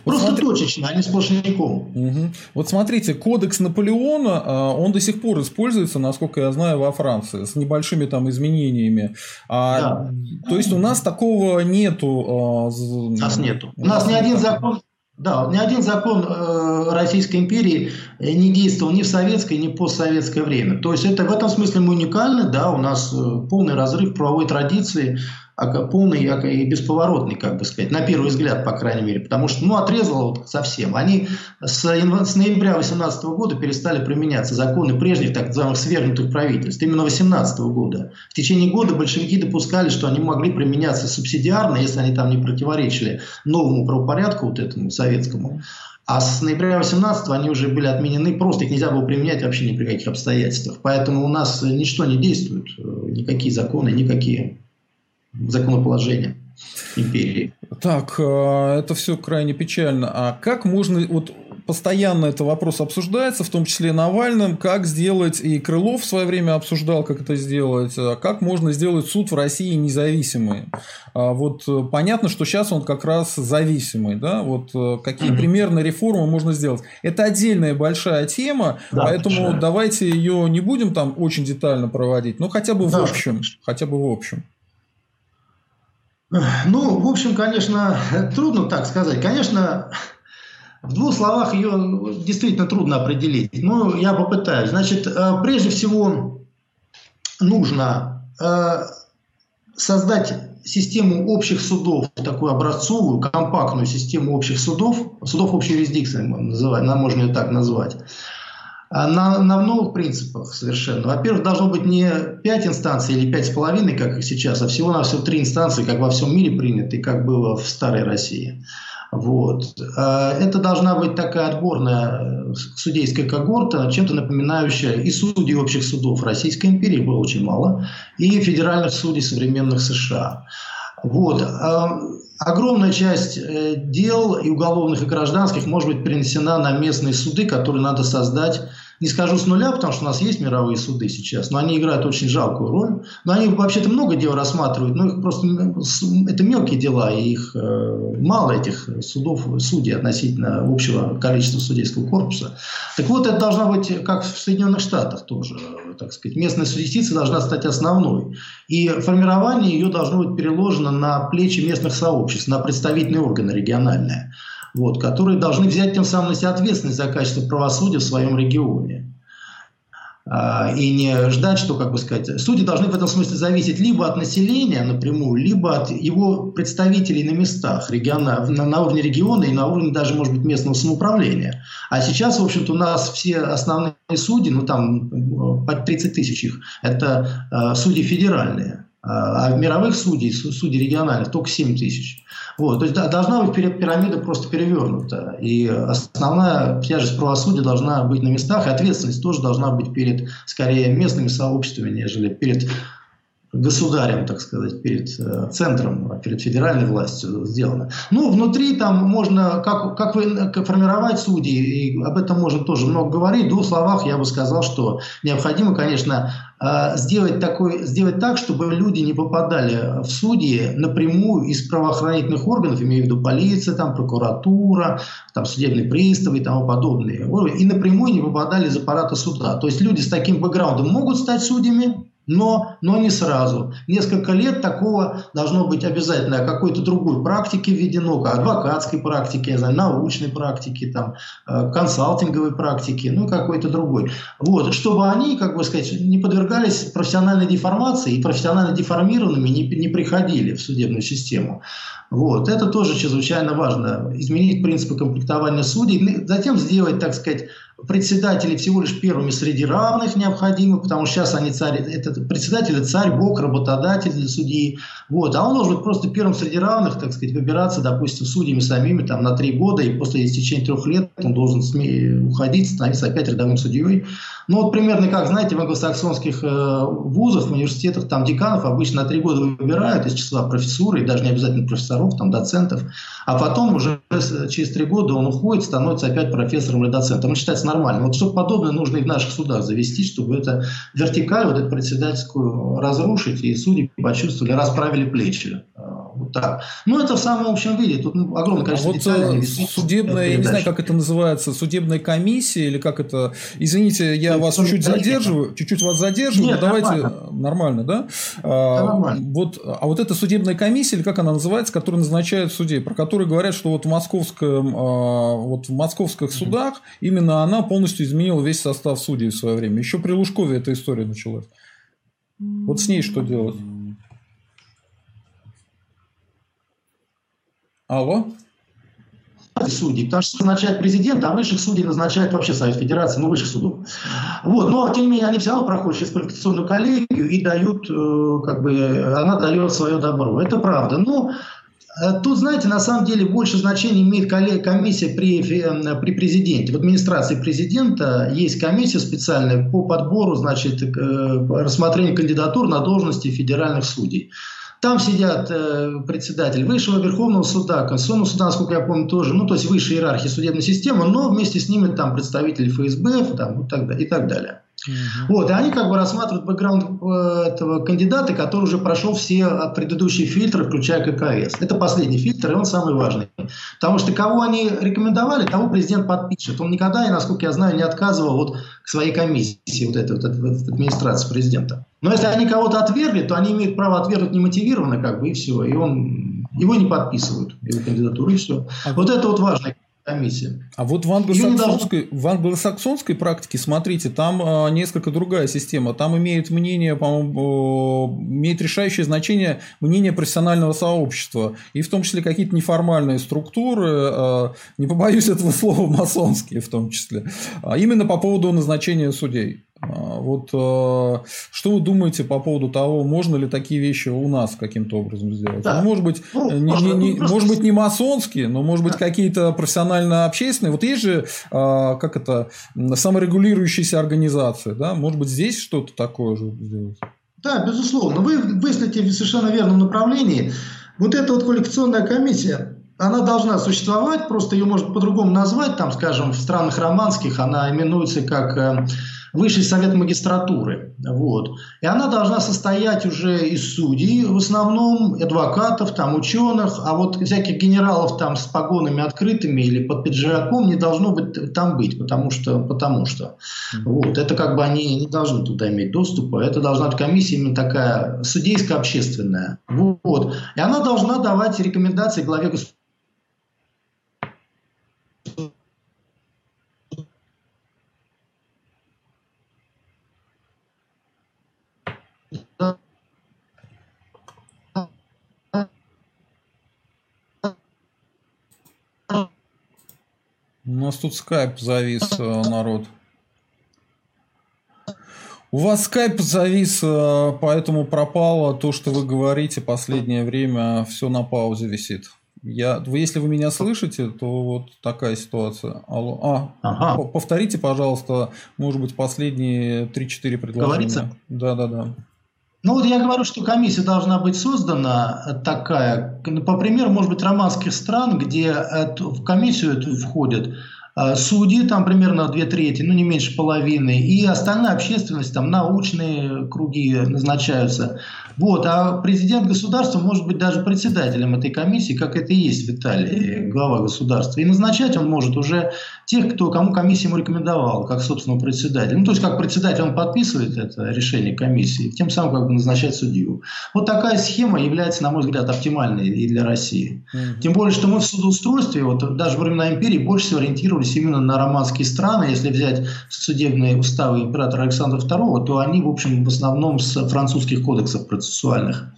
Просто смотри... точечно, а не сплошняком. Угу. Вот смотрите, кодекс Наполеона, а, он до сих пор используется, насколько я знаю, во Франции, с небольшими там изменениями. А, да. То есть у нас такого нету. А, у нас нету. У нас ни один закон да, ни один закон э, Российской империи э, не действовал ни в советское, ни в постсоветское время. То есть это в этом смысле мы уникальны, да, у нас э, полный разрыв правовой традиции полный и бесповоротный, как бы сказать, на первый взгляд, по крайней мере, потому что, ну, отрезало вот совсем. Они с, с ноября 2018 года перестали применяться законы прежних так называемых свергнутых правительств, именно 2018 года. В течение года большевики допускали, что они могли применяться субсидиарно, если они там не противоречили новому правопорядку, вот этому советскому. А с ноября 18 они уже были отменены, просто их нельзя было применять вообще ни при каких обстоятельствах. Поэтому у нас ничто не действует, никакие законы, никакие законоположения империи. Так, э, это все крайне печально. А как можно, вот постоянно этот вопрос обсуждается, в том числе Навальным, как сделать, и Крылов в свое время обсуждал, как это сделать, а как можно сделать суд в России независимый. А вот э, понятно, что сейчас он как раз зависимый, да, вот э, какие mm-hmm. примерно реформы можно сделать. Это отдельная большая тема, да, поэтому большая. давайте ее не будем там очень детально проводить, но хотя бы да. в общем, хотя бы в общем. Ну, в общем, конечно, трудно так сказать. Конечно, в двух словах ее действительно трудно определить. Но я попытаюсь. Значит, э, прежде всего нужно э, создать систему общих судов, такую образцовую, компактную систему общих судов, судов общей юрисдикции, можно ее так назвать, на, на новых принципах совершенно. Во-первых, должно быть не 5 инстанций или пять с половиной, как сейчас, а всего на все три инстанции, как во всем мире принято и как было в старой России. Вот. А это должна быть такая отборная судейская когорта, чем-то напоминающая и судей общих судов Российской империи, было очень мало, и федеральных судей современных США. Вот. Огромная часть э, дел и уголовных, и гражданских может быть перенесена на местные суды, которые надо создать не скажу с нуля, потому что у нас есть мировые суды сейчас, но они играют очень жалкую роль. Но они вообще-то много дел рассматривают, но их просто это мелкие дела, и их э, мало этих судов, судей относительно общего количества судейского корпуса. Так вот, это должна быть, как в Соединенных Штатах тоже, так сказать, местная юстиция должна стать основной. И формирование ее должно быть переложено на плечи местных сообществ, на представительные органы региональные вот, которые должны взять тем самым на себя ответственность за качество правосудия в своем регионе. А, и не ждать, что, как бы сказать, судьи должны в этом смысле зависеть либо от населения напрямую, либо от его представителей на местах, региона, на, на уровне региона и на уровне даже, может быть, местного самоуправления. А сейчас, в общем-то, у нас все основные судьи, ну там э, под 30 тысяч их, это э, судьи федеральные. А, а мировых судей, судей региональных, только 7 тысяч. Вот, то есть должна быть пирамида просто перевернута. И основная тяжесть правосудия должна быть на местах, и ответственность тоже должна быть перед, скорее, местными сообществами, нежели перед государем, так сказать, перед э, центром, перед федеральной властью сделано. Ну, внутри там можно, как, как, вы, как формировать судьи, и об этом можно тоже много говорить. В двух словах я бы сказал, что необходимо, конечно, э, сделать, такой, сделать так, чтобы люди не попадали в судьи напрямую из правоохранительных органов, имею в виду полиция, там, прокуратура, там, судебные приставы и тому подобные, и напрямую не попадали из аппарата суда. То есть люди с таким бэкграундом могут стать судьями, но, но не сразу. Несколько лет такого должно быть обязательно какой-то другой практики введено, адвокатской практики, я знаю, научной практики, там, э, консалтинговой практики, ну какой-то другой. Вот, чтобы они, как бы сказать, не подвергались профессиональной деформации и профессионально деформированными не, не приходили в судебную систему. Вот, это тоже чрезвычайно важно. Изменить принципы комплектования судей, затем сделать, так сказать, председатели всего лишь первыми среди равных необходимы, потому что сейчас они царь, это председатель царь, бог, работодатель для судьи. Вот. А он должен быть просто первым среди равных, так сказать, выбираться, допустим, судьями самими там, на три года, и после истечения трех лет он должен уходить, становиться опять рядовым судьей. Ну вот примерно как, знаете, в англосаксонских э, вузах, в университетах, там деканов обычно на три года выбирают из числа профессуры, и даже не обязательно профессоров, там доцентов, а потом уже через три года он уходит, становится опять профессором или доцентом. Он считается нормальным. Вот что подобное нужно и в наших судах завести, чтобы это вертикаль, вот эту председательскую разрушить, и судьи почувствовали, расправили плечи. Вот так. Ну, это в самом общем виде. Тут ну, огромное а количество а вот деталей. Судебная, я не знаю, как это называется, судебная комиссия или как это... Извините, я вас чуть-чуть задерживаю, чуть-чуть вас задерживаю, Нет, давайте... Нормально, нормально да? А, нормально. Вот, а вот эта судебная комиссия, или как она называется, которая назначает судей, про которую говорят, что вот в, московском, вот в московских судах именно она полностью изменила весь состав судей в свое время. Еще при Лужкове эта история началась. Вот с ней что делать? Алло? судей, потому что назначает президент, а высших судей назначает вообще Совет Федерации, ну, высших судов. Вот, но, тем не менее, они все равно проходят через квалификационную коллегию и дают, э, как бы, она дает свое добро. Это правда. Но э, Тут, знаете, на самом деле больше значения имеет комиссия при, э, при президенте. В администрации президента есть комиссия специальная по подбору, значит, рассмотрению кандидатур на должности федеральных судей. Там сидят э, председатель Высшего Верховного Суда, Конституционного суда, насколько я помню, тоже, ну, то есть высшая иерархия судебной системы, но вместе с ними там представители ФСБ там, и, так, и так далее. Угу. Вот, и они как бы рассматривают бэкграунд э, этого кандидата, который уже прошел все предыдущие фильтры, включая ККС. Это последний фильтр, и он самый важный. Потому что кого они рекомендовали, того президент подпишет. Он никогда, и, насколько я знаю, не отказывал вот к своей комиссии, вот этой вот, вот, администрации президента. Но если они кого-то отвергли, то они имеют право отвергнуть немотивированно, как бы, и все. И он, его не подписывают, его кандидатуру, и все. А вот это вот важно комиссия. А вот в англосаксонской, должно... в англосаксонской практике, смотрите, там а, несколько другая система. Там имеет мнение, по-моему, имеет решающее значение мнение профессионального сообщества. И в том числе какие-то неформальные структуры, а, не побоюсь этого [LAUGHS] слова, масонские в том числе. А именно по поводу назначения судей. А, вот а, что вы думаете по поводу того, можно ли такие вещи у нас каким-то образом сделать? Да. Ну, может быть, ну, не, не, не, может быть, не масонские, но может быть да. какие-то профессионально-общественные. Вот есть же, а, как это, саморегулирующиеся организации, да? Может быть, здесь что-то такое же сделать? Да, безусловно. Вы мыслите в совершенно верном направлении. Вот эта вот коллекционная комиссия, она должна существовать, просто ее можно по-другому назвать, там, скажем, в странах романских она именуется как э, Высший совет магистратуры. Вот. И она должна состоять уже из судей, в основном адвокатов, там, ученых, а вот всяких генералов там с погонами открытыми или под пиджаком не должно быть там быть, потому что, потому что. Вот. Это как бы они не должны туда иметь доступа. Это должна быть комиссия именно такая судейско-общественная. Вот. И она должна давать рекомендации главе государства У нас тут скайп завис, э, народ. У вас скайп завис, э, поэтому пропало то, что вы говорите последнее время, все на паузе висит. Я, вы, если вы меня слышите, то вот такая ситуация. Алло. А, ага. повторите, пожалуйста, может быть, последние 3-4 предложения. Говорится? Да, да, да. Ну вот я говорю, что комиссия должна быть создана такая, по примеру, может быть, романских стран, где в комиссию входят а, судьи, там примерно две трети, ну не меньше половины, и остальная общественность, там научные круги назначаются. Вот, а президент государства может быть даже председателем этой комиссии, как это и есть в Италии, глава государства. И назначать он может уже тех, кто, кому комиссия ему рекомендовала, как собственного председателя. Ну, то есть, как председатель он подписывает это решение комиссии, тем самым как бы назначать судью. Вот такая схема является, на мой взгляд, оптимальной и для России. Mm-hmm. Тем более, что мы в судоустройстве, вот даже во времена империи, больше всего ориентировались именно на романские страны. Если взять судебные уставы императора Александра II, то они, в общем, в основном с французских кодексов процессуальных.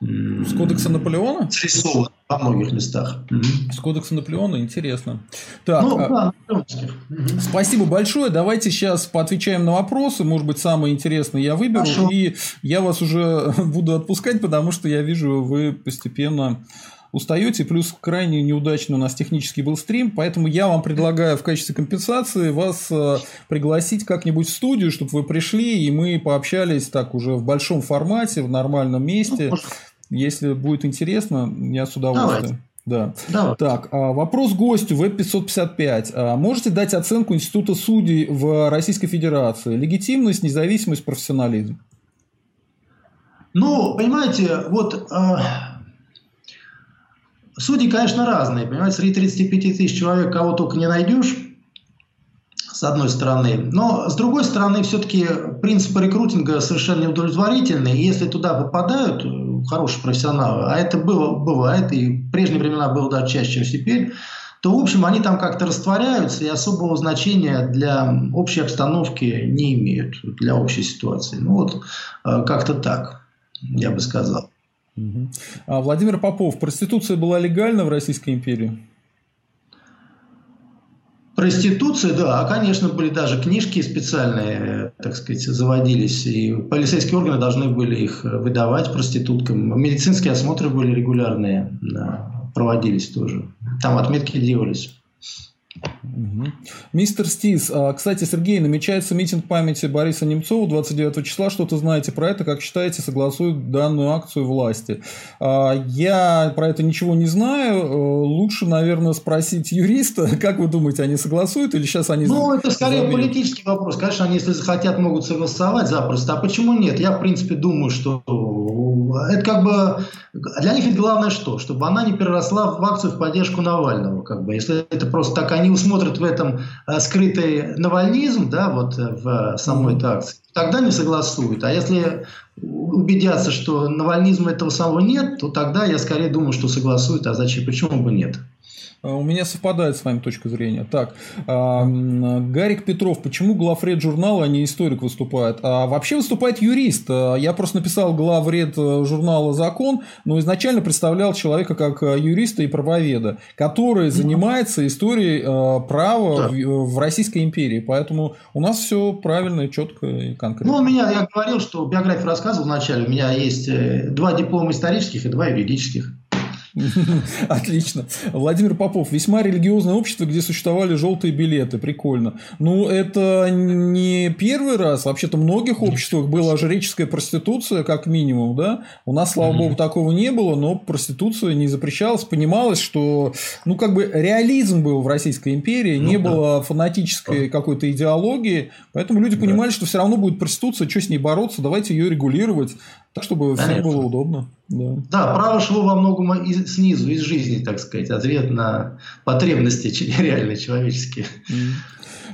С кодекса Наполеона? Срисован во многих местах. С кодекса Наполеона, интересно. Так, ну, а... да, спасибо большое. Давайте сейчас поотвечаем на вопросы. Может быть, самые интересные я выберу. Хорошо. И я вас уже [LAUGHS] буду отпускать, потому что я вижу, вы постепенно устаете, плюс крайне неудачный у нас технический был стрим, поэтому я вам предлагаю в качестве компенсации вас э, пригласить как-нибудь в студию, чтобы вы пришли, и мы пообщались так уже в большом формате, в нормальном месте. Ну, Если будет интересно, я с удовольствием. Да. Давай. Так, а, вопрос гостю Веб 555. А, можете дать оценку Института судей в Российской Федерации? Легитимность, независимость, профессионализм? Ну, понимаете, вот э, Судьи, конечно, разные. Понимаете, среди 35 тысяч человек кого только не найдешь, с одной стороны. Но с другой стороны, все-таки принципы рекрутинга совершенно неудовлетворительные. И если туда попадают э, хорошие профессионалы, а это было, бывает, и в прежние времена было даже чаще, чем теперь, то, в общем, они там как-то растворяются и особого значения для общей обстановки не имеют, для общей ситуации. Ну вот, э, как-то так, я бы сказал. А Владимир Попов, проституция была легальна в Российской империи? Проституция, да, конечно, были даже книжки специальные, так сказать, заводились, и полицейские органы должны были их выдавать проституткам. Медицинские осмотры были регулярные, да, проводились тоже. Там отметки делались. Угу. Мистер Стис, а, кстати, Сергей, намечается митинг памяти Бориса Немцова 29 числа. Что-то знаете про это? Как считаете, согласуют данную акцию власти? А, я про это ничего не знаю. Э, лучше, наверное, спросить юриста. [LAUGHS] Как вы думаете, они согласуют или сейчас они... Ну, это скорее забьют? политический вопрос. Конечно, они, если захотят, могут согласовать запросто. А почему нет? Я, в принципе, думаю, что это как бы... Для них ведь главное что? Чтобы она не переросла в акцию в поддержку Навального. Как бы. Если это просто так они усмотрят в этом э, скрытый навальнизм, да, вот э, в самой этой акции, тогда не согласуют. А если убедятся, что навальнизма этого самого нет, то тогда я скорее думаю, что согласуют, а зачем, почему бы нет. А, у меня совпадает с вами точка зрения. Так, а, Гарик Петров, почему главред журнала, а не историк выступает? А вообще выступает юрист. А, я просто написал главред э, журнала «Закон», но изначально представлял человека как э, юриста и правоведа, который занимается историей э, права да. в Российской империи. Поэтому у нас все правильно, четко и конкретно. Ну, у меня, я говорил, что биографию рассказывал вначале, у меня есть два диплома исторических и два юридических. [LAUGHS] Отлично. Владимир Попов. Весьма религиозное общество, где существовали желтые билеты. Прикольно. Ну, это не первый раз. Вообще-то в многих обществах была жреческая проституция, как минимум, да? У нас, слава богу, такого не было, но проституция не запрещалась. Понималось, что, ну, как бы реализм был в Российской империи, не ну было фанатической какой-то идеологии, поэтому люди понимали, что все равно будет проституция, что с ней бороться, давайте ее регулировать. Так, чтобы Конечно. всем было удобно. Да. да, право шло во многом из, снизу, из жизни, так сказать, ответ на потребности [LAUGHS] реальные человеческие.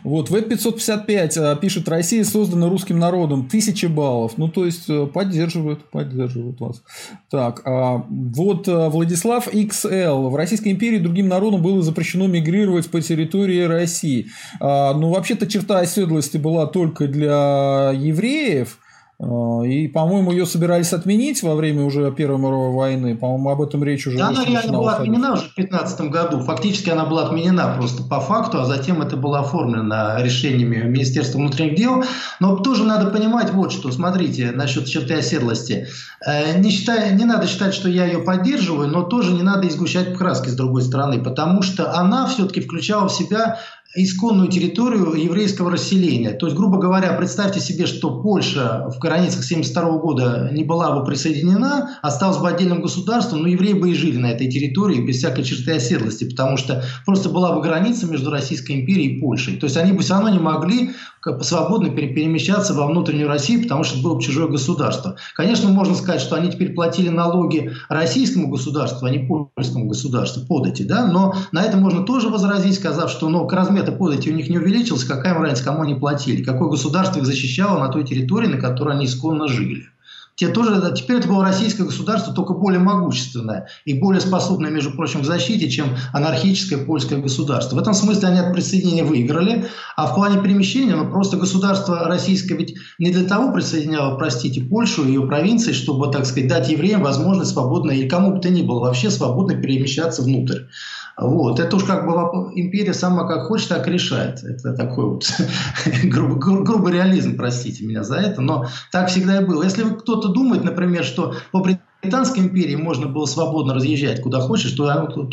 Вот, Веб-555 а, пишет, Россия создана русским народом, тысячи баллов. Ну, то есть, э, поддерживают, поддерживают вас. Так, а, вот э, Владислав XL. В Российской империи другим народам было запрещено мигрировать по территории России. А, ну, вообще-то черта оседлости была только для евреев – и, по-моему, ее собирались отменить во время уже Первой мировой войны. По-моему, об этом речь уже Да, она реально была ходить. отменена уже в 2015 году. Фактически она была отменена просто по факту, а затем это было оформлено решениями Министерства внутренних дел. Но тоже надо понимать вот что. Смотрите, насчет черты оседлости. Э, не, считай, не надо считать, что я ее поддерживаю, но тоже не надо изгущать краски с другой стороны, потому что она все-таки включала в себя исконную территорию еврейского расселения. То есть, грубо говоря, представьте себе, что Польша в границах 1972 года не была бы присоединена, осталась бы отдельным государством, но евреи бы и жили на этой территории без всякой черты оседлости, потому что просто была бы граница между Российской империей и Польшей. То есть они бы все равно не могли свободно перемещаться во внутреннюю Россию, потому что это было бы чужое государство. Конечно, можно сказать, что они теперь платили налоги российскому государству, а не польскому государству, подати, да, но на это можно тоже возразить, сказав, что ну, размер подати у них не увеличился, какая им разница, кому они платили, какое государство их защищало на той территории, на которой они исконно жили те тоже, теперь это было российское государство, только более могущественное и более способное, между прочим, к защите, чем анархическое польское государство. В этом смысле они от присоединения выиграли, а в плане перемещения, ну, просто государство российское ведь не для того присоединяло, простите, Польшу и ее провинции, чтобы, так сказать, дать евреям возможность свободно, или кому бы то ни было, вообще свободно перемещаться внутрь. Вот. Это уж как бы империя сама как хочет, так решает. Это такой вот [LAUGHS] грубый, грубый реализм, простите меня за это, но так всегда и было. Если кто-то думает, например, что по Британской империи можно было свободно разъезжать куда хочешь, то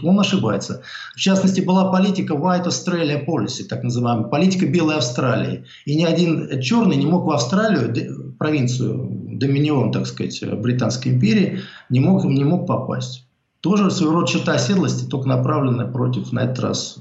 он ошибается. В частности, была политика White Australia Policy, так называемая, политика Белой Австралии. И ни один черный не мог в Австралию, провинцию, доминион, так сказать, Британской империи, не мог, не мог попасть. Тоже своего рода черта оседлости, только направленная против, на этот раз,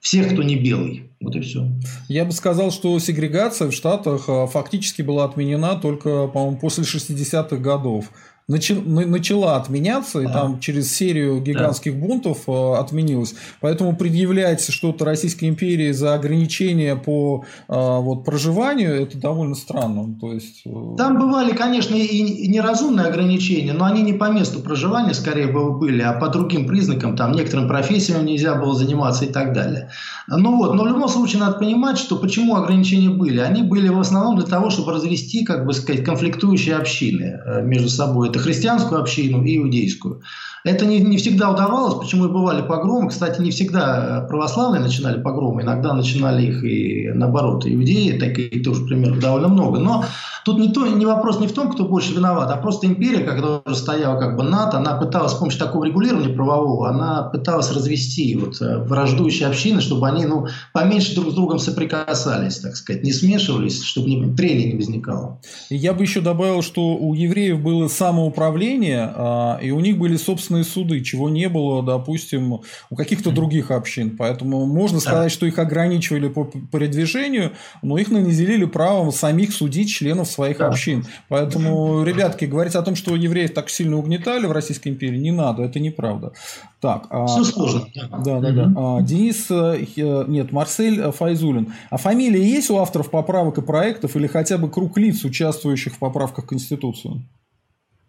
всех, кто не белый. Вот и все. Я бы сказал, что сегрегация в Штатах а, фактически была отменена только, по-моему, после 60-х годов начала отменяться, и а. там через серию гигантских да. бунтов э, отменилась. Поэтому предъявлять что-то Российской империи за ограничения по э, вот, проживанию, это довольно странно. То есть... Э, там бывали, конечно, и неразумные ограничения, но они не по месту проживания скорее были, а по другим признакам, там некоторым профессиям нельзя было заниматься и так далее. Ну вот, но в любом случае надо понимать, что почему ограничения были. Они были в основном для того, чтобы развести, как бы сказать, конфликтующие общины между собой. Это христианскую общину, и иудейскую. Это не, не всегда удавалось, почему и бывали погромы. Кстати, не всегда православные начинали погромы, иногда начинали их и наоборот, иудеи, такие тоже примеров довольно много. Но тут не, то, не вопрос не в том, кто больше виноват, а просто империя, когда уже стояла как бы НАТО, она пыталась с помощью такого регулирования правового, она пыталась развести вот э, враждующие общины, чтобы они ну, поменьше друг с другом соприкасались, так сказать, не смешивались, чтобы не, трения не возникало. Я бы еще добавил, что у евреев было самоуправление, а, и у них были собственные суды, чего не было, допустим, у каких-то других общин. Поэтому можно сказать, что их ограничивали по передвижению, но их наделили правом самих судить членов своих да. общин. Поэтому, ребятки, говорить о том, что евреев так сильно угнетали в Российской империи, не надо, это неправда. Так, а Все сложно. Да, да, да. А, Денис, э, нет, Марсель Файзулин. А фамилия есть у авторов поправок и проектов или хотя бы круг лиц, участвующих в поправках в Конституцию?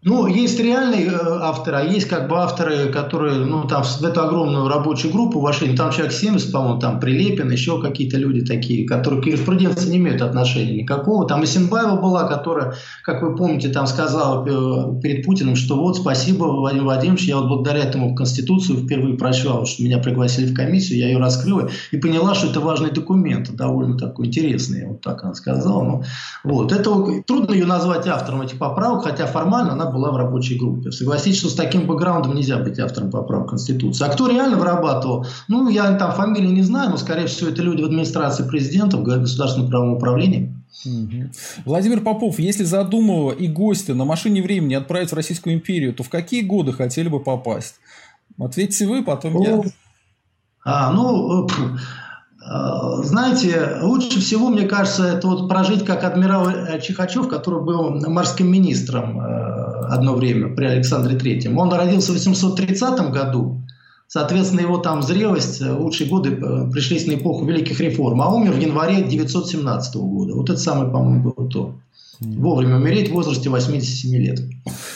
Ну, есть реальные э, авторы, а есть как бы авторы, которые, ну, там в эту огромную рабочую группу вошли, там человек 70, по-моему, там Прилепин, еще какие-то люди такие, которые к юриспруденции не имеют отношения никакого. Там Исенбаева была, которая, как вы помните, там сказала э, перед Путиным, что вот, спасибо, Владимир Владимирович, я вот благодаря этому Конституцию впервые прочла, что меня пригласили в комиссию, я ее раскрыла и поняла, что это важный документ, довольно такой интересный, вот так она сказала. Ну, вот, это трудно ее назвать автором этих поправок, хотя формально она была в рабочей группе. Согласитесь, что с таким бэкграундом нельзя быть автором поправок Конституции. А кто реально вырабатывал? Ну, я там фамилии не знаю, но, скорее всего, это люди в администрации президента, в государственном правом управлении. Угу. Владимир Попов, если задумывал и гостя на машине времени отправить в Российскую империю, то в какие годы хотели бы попасть? Ответьте вы, потом ну, я. А, ну, э, знаете, лучше всего, мне кажется, это вот прожить как адмирал Чихачев, который был морским министром э, одно время при Александре Третьем. Он родился в 830 году, соответственно, его там зрелость, э, лучшие годы пришлись на эпоху великих реформ, а умер в январе 917 года. Вот это самое, по-моему, было то. Вовремя умереть в возрасте 87 лет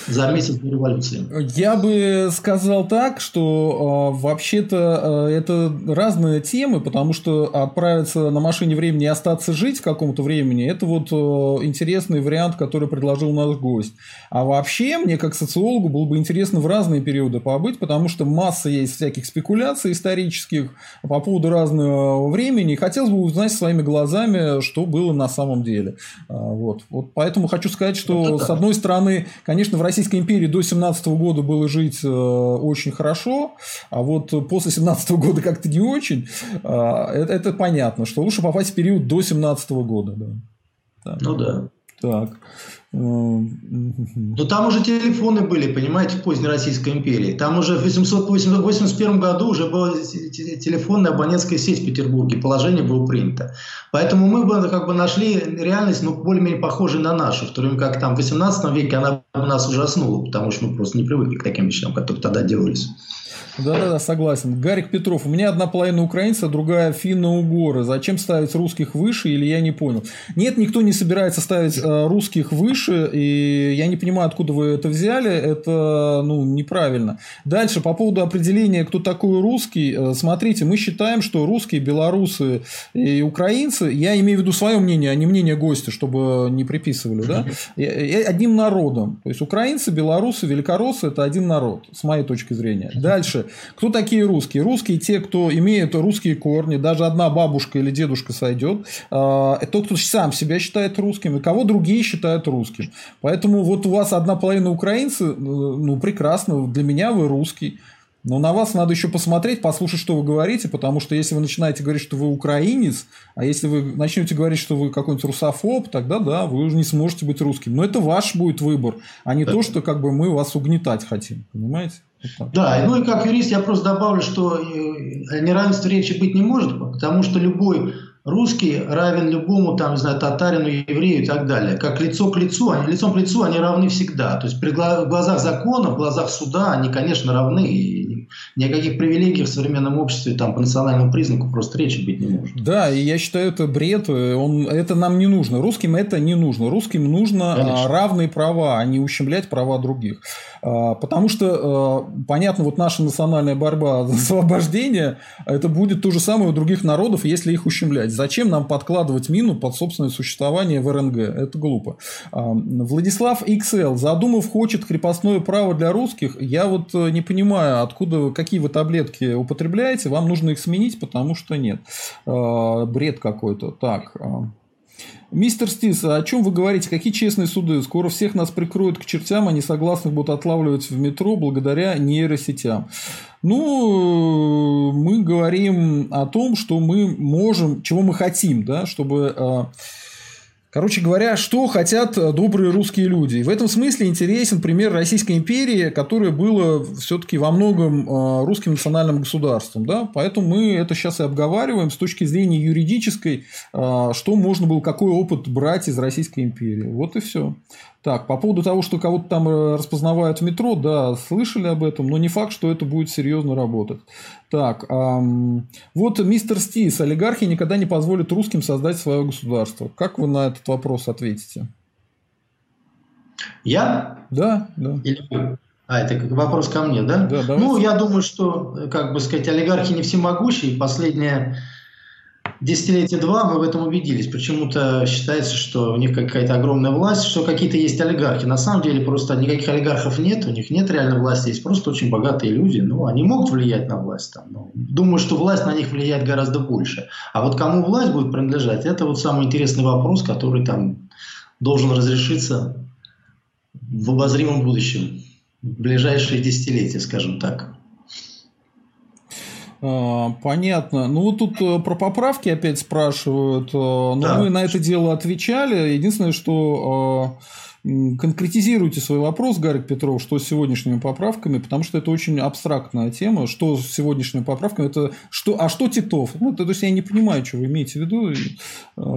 за месяц до революции. Я бы сказал так, что э, вообще-то э, это разные темы, потому что отправиться на машине времени и остаться жить в каком-то времени, это вот э, интересный вариант, который предложил наш гость. А вообще, мне как социологу было бы интересно в разные периоды побыть, потому что масса есть всяких спекуляций исторических по поводу разного времени. Хотелось бы узнать своими глазами, что было на самом деле. Вот. вот Поэтому хочу сказать, что с одной стороны, конечно, в Российской империи до 17 года было жить э, очень хорошо, а вот после 17 года как-то не очень. А, это, это понятно, что лучше попасть в период до 17 года. Да. Так. Ну да. Так. Ну, там уже телефоны были, понимаете, в поздней Российской империи. Там уже в 881 году уже была телефонная абонентская сеть в Петербурге, положение было принято. Поэтому мы бы как бы нашли реальность, ну, более-менее похожей на нашу, в то время как там в 18 веке она нас ужаснула, потому что мы просто не привыкли к таким вещам, которые тогда делались. Да-да-да, согласен. Гарик Петров. У меня одна половина украинца, другая финно-угоры. Зачем ставить русских выше, или я не понял? Нет, никто не собирается ставить э, русских выше, и я не понимаю, откуда вы это взяли. Это, ну, неправильно. Дальше, по поводу определения, кто такой русский. Э, смотрите, мы считаем, что русские, белорусы и украинцы, я имею в виду свое мнение, а не мнение гостя, чтобы не приписывали, да, одним народом. То есть, украинцы, белорусы, великороссы – это один народ, с моей точки зрения. Дальше, кто такие русские? Русские те, кто имеет русские корни, даже одна бабушка или дедушка сойдет. А, это тот, кто сам себя считает русским, и кого другие считают русским. Поэтому вот у вас одна половина украинцы, э, ну, прекрасно, для меня вы русский. Но на вас надо еще посмотреть, послушать, что вы говорите, потому что если вы начинаете говорить, что вы украинец, а если вы начнете говорить, что вы какой-нибудь русофоб, тогда да, вы уже не сможете быть русским. Но это ваш будет выбор, а не это... то, что как бы мы вас угнетать хотим. Понимаете? Да, ну и как юрист я просто добавлю, что э, неравенства речи быть не может, потому что любой русский равен любому, там, не знаю, татарину, еврею и так далее. Как лицо к лицу, они, лицом к лицу они равны всегда. То есть при глазах закона, в глазах суда они, конечно, равны. И ни о каких привилегиях в современном обществе там, по национальному признаку просто речи быть не может. Да, и я считаю, это бред, он, это нам не нужно. Русским это не нужно. Русским нужно Конечно. равные права, а не ущемлять права других. А, потому что, а, понятно, вот наша национальная борьба [LAUGHS] за освобождение, это будет то же самое у других народов, если их ущемлять. Зачем нам подкладывать мину под собственное существование в РНГ? Это глупо. А, Владислав XL, задумав, хочет крепостное право для русских. Я вот э, не понимаю, откуда, какие вы таблетки употребляете. Вам нужно их сменить, потому что нет. Бред какой-то. Так. Мистер Стис, о чем вы говорите? Какие честные суды? Скоро всех нас прикроют к чертям, а несогласных будут отлавливать в метро благодаря нейросетям. Ну, мы говорим о том, что мы можем, чего мы хотим, да, чтобы Короче говоря, что хотят э, добрые русские люди. В этом смысле интересен пример Российской империи, которая была все-таки во многом э, русским национальным государством. Да? Поэтому мы это сейчас и обговариваем с точки зрения юридической, э, что можно было, какой опыт брать из Российской империи. Вот и все. Так, по поводу того, что кого-то там э, распознавают в метро, да, слышали об этом, но не факт, что это будет серьезно работать. Так, эм, вот мистер Стис, олигархи никогда не позволят русским создать свое государство. Как вы на этот вопрос ответите? Я? Да, да. Или А, это вопрос ко мне, да? Да, давайте. Ну, я думаю, что, как бы сказать, олигархи не всемогущие. Последнее десятилетия два мы в этом убедились. Почему-то считается, что у них какая-то огромная власть, что какие-то есть олигархи. На самом деле просто никаких олигархов нет, у них нет реальной власти, есть просто очень богатые люди. Ну, они могут влиять на власть. Там, но думаю, что власть на них влияет гораздо больше. А вот кому власть будет принадлежать, это вот самый интересный вопрос, который там должен разрешиться в обозримом будущем, в ближайшие десятилетия, скажем так. А, понятно. Ну, вот тут э, про поправки опять спрашивают. Но да. мы на это дело отвечали. Единственное, что э, конкретизируйте свой вопрос, Гарик Петров, что с сегодняшними поправками, потому что это очень абстрактная тема. Что с сегодняшними поправками? Это что, а что Титов? Ну, это, то есть я не понимаю, что вы имеете в виду.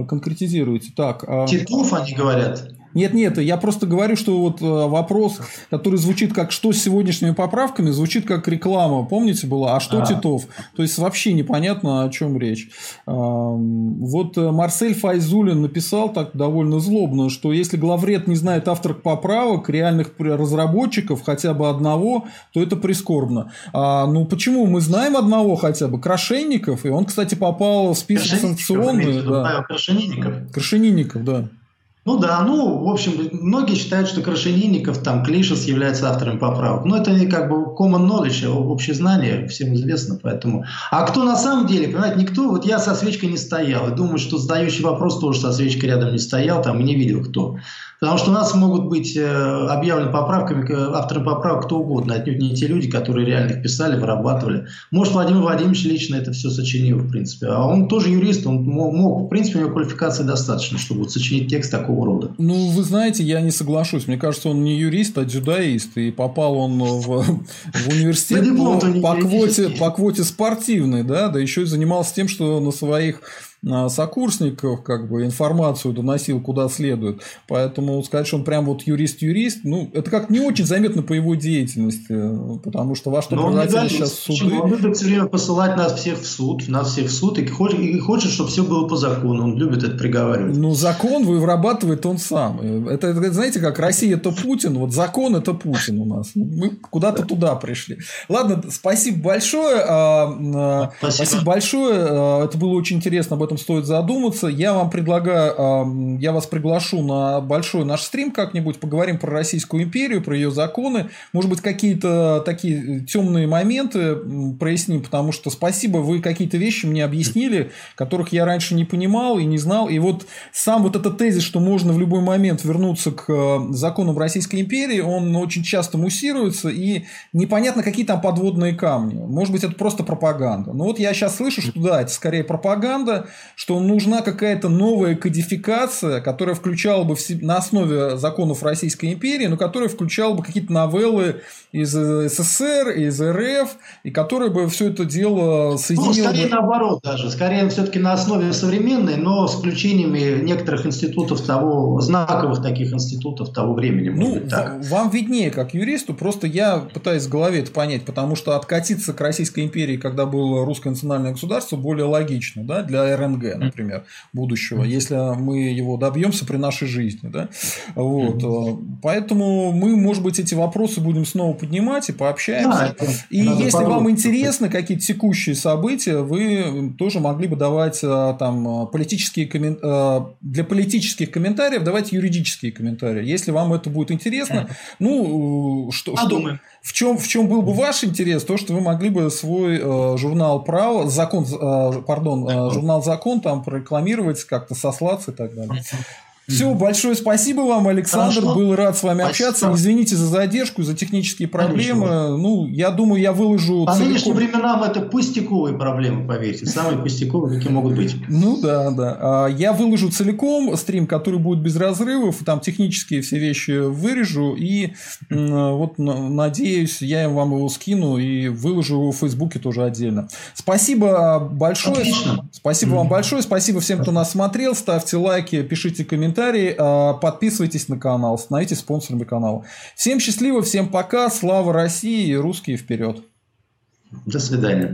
Конкретизируйте. Так, а Титов, они говорят. Нет, нет, я просто говорю, что вот э, вопрос, который звучит как «что с сегодняшними поправками», звучит как реклама, помните было, «а что а. Титов?» То есть, вообще непонятно, о чем речь. Вот э, Марсель Файзулин написал так довольно злобно, что если главред не знает авторов поправок, реальных разработчиков, хотя бы одного, то это прискорбно. А, ну, почему? Мы знаем одного хотя бы, Крашенников, и он, кстати, попал в список санкционных. Да. Крашенинников. Крашенинников, да. Ну да, ну, в общем, многие считают, что Крашенинников, там, Клишес является автором поправок. Но это как бы common knowledge, общее знание, всем известно, поэтому... А кто на самом деле, понимаете, никто, вот я со свечкой не стоял, и думаю, что задающий вопрос тоже со свечкой рядом не стоял, там, не видел кто. Потому что у нас могут быть э, объявлены поправками, авторы поправок кто угодно, отнюдь не те люди, которые реально их писали, вырабатывали. Может, Владимир Владимирович лично это все сочинил, в принципе. А он тоже юрист, он мог, в принципе, у него квалификации достаточно, чтобы вот сочинить текст такого рода. Ну, вы знаете, я не соглашусь. Мне кажется, он не юрист, а дзюдоист. И попал он в, в университет по, по, квоте, по квоте спортивной, да, да еще и занимался тем, что на своих сокурсников как бы информацию доносил куда следует. Поэтому сказать, что он прям вот юрист-юрист, ну, это как не очень заметно по его деятельности, потому что во что превратились сейчас суды. Он любит все время посылать нас всех в суд, нас всех в суд, и хочет, и хочет, чтобы все было по закону. Он любит это приговаривать. Ну, закон вы вырабатывает он сам. Это, это знаете, как Россия это Путин, вот закон это Путин у нас. Мы куда-то туда пришли. Ладно, спасибо большое. А, а, спасибо, спасибо большое. А, это было очень интересно об этом стоит задуматься. Я вам предлагаю, я вас приглашу на большой наш стрим как-нибудь, поговорим про Российскую империю, про ее законы, может быть, какие-то такие темные моменты проясним, потому что спасибо, вы какие-то вещи мне объяснили, которых я раньше не понимал и не знал. И вот сам вот этот тезис, что можно в любой момент вернуться к э, законам Российской империи, он очень часто муссируется, и непонятно, какие там подводные камни. Может быть, это просто пропаганда. Но вот я сейчас слышу, что да, это скорее пропаганда, что нужна какая-то новая кодификация, которая включала бы в на основе законов Российской империи, но которая включала бы какие-то новеллы из СССР, из РФ, и которая бы все это дело ну, соединила. Ну, скорее бы... наоборот даже. Скорее все-таки на основе современной, но с включениями некоторых институтов того, знаковых таких институтов того времени. Ну, так. вам виднее, как юристу, просто я пытаюсь в голове это понять, потому что откатиться к Российской империи, когда было русское национальное государство, более логично, да, для РНГ, например, будущего, если мы его добьемся при нашей жизни, да, вот, поэтому мы, может быть, эти вопросы будем снова поднимать и пообщаемся. Да, и если вам интересны какие-то текущие события, вы тоже могли бы давать а, там а, политические коммен... Для политических комментариев давать юридические комментарии. Если вам это будет интересно, ну что, что в чем в чем был бы ваш интерес, то что вы могли бы свой э, журнал право закон э, пардон э, журнал закон там прорекламировать как-то сослаться и так далее. Все, большое спасибо вам, Александр. Хорошо. Был рад с вами спасибо. общаться. Извините за задержку, за технические проблемы. Конечно. Ну, я думаю, я выложу. По целиком... нынешним временам это пустяковые проблемы, поверьте. Самые пустяковые, какие могут быть. Ну да, да. А, я выложу целиком стрим, который будет без разрывов. Там технические все вещи вырежу. И вот надеюсь, я вам его скину и выложу его в Фейсбуке тоже отдельно. Спасибо большое. Отлично. Спасибо mm-hmm. вам большое. Спасибо всем, кто нас смотрел. Ставьте лайки, пишите комментарии комментарии, а, подписывайтесь на канал, становитесь спонсорами канала. Всем счастливо, всем пока, слава России и русские вперед. До свидания.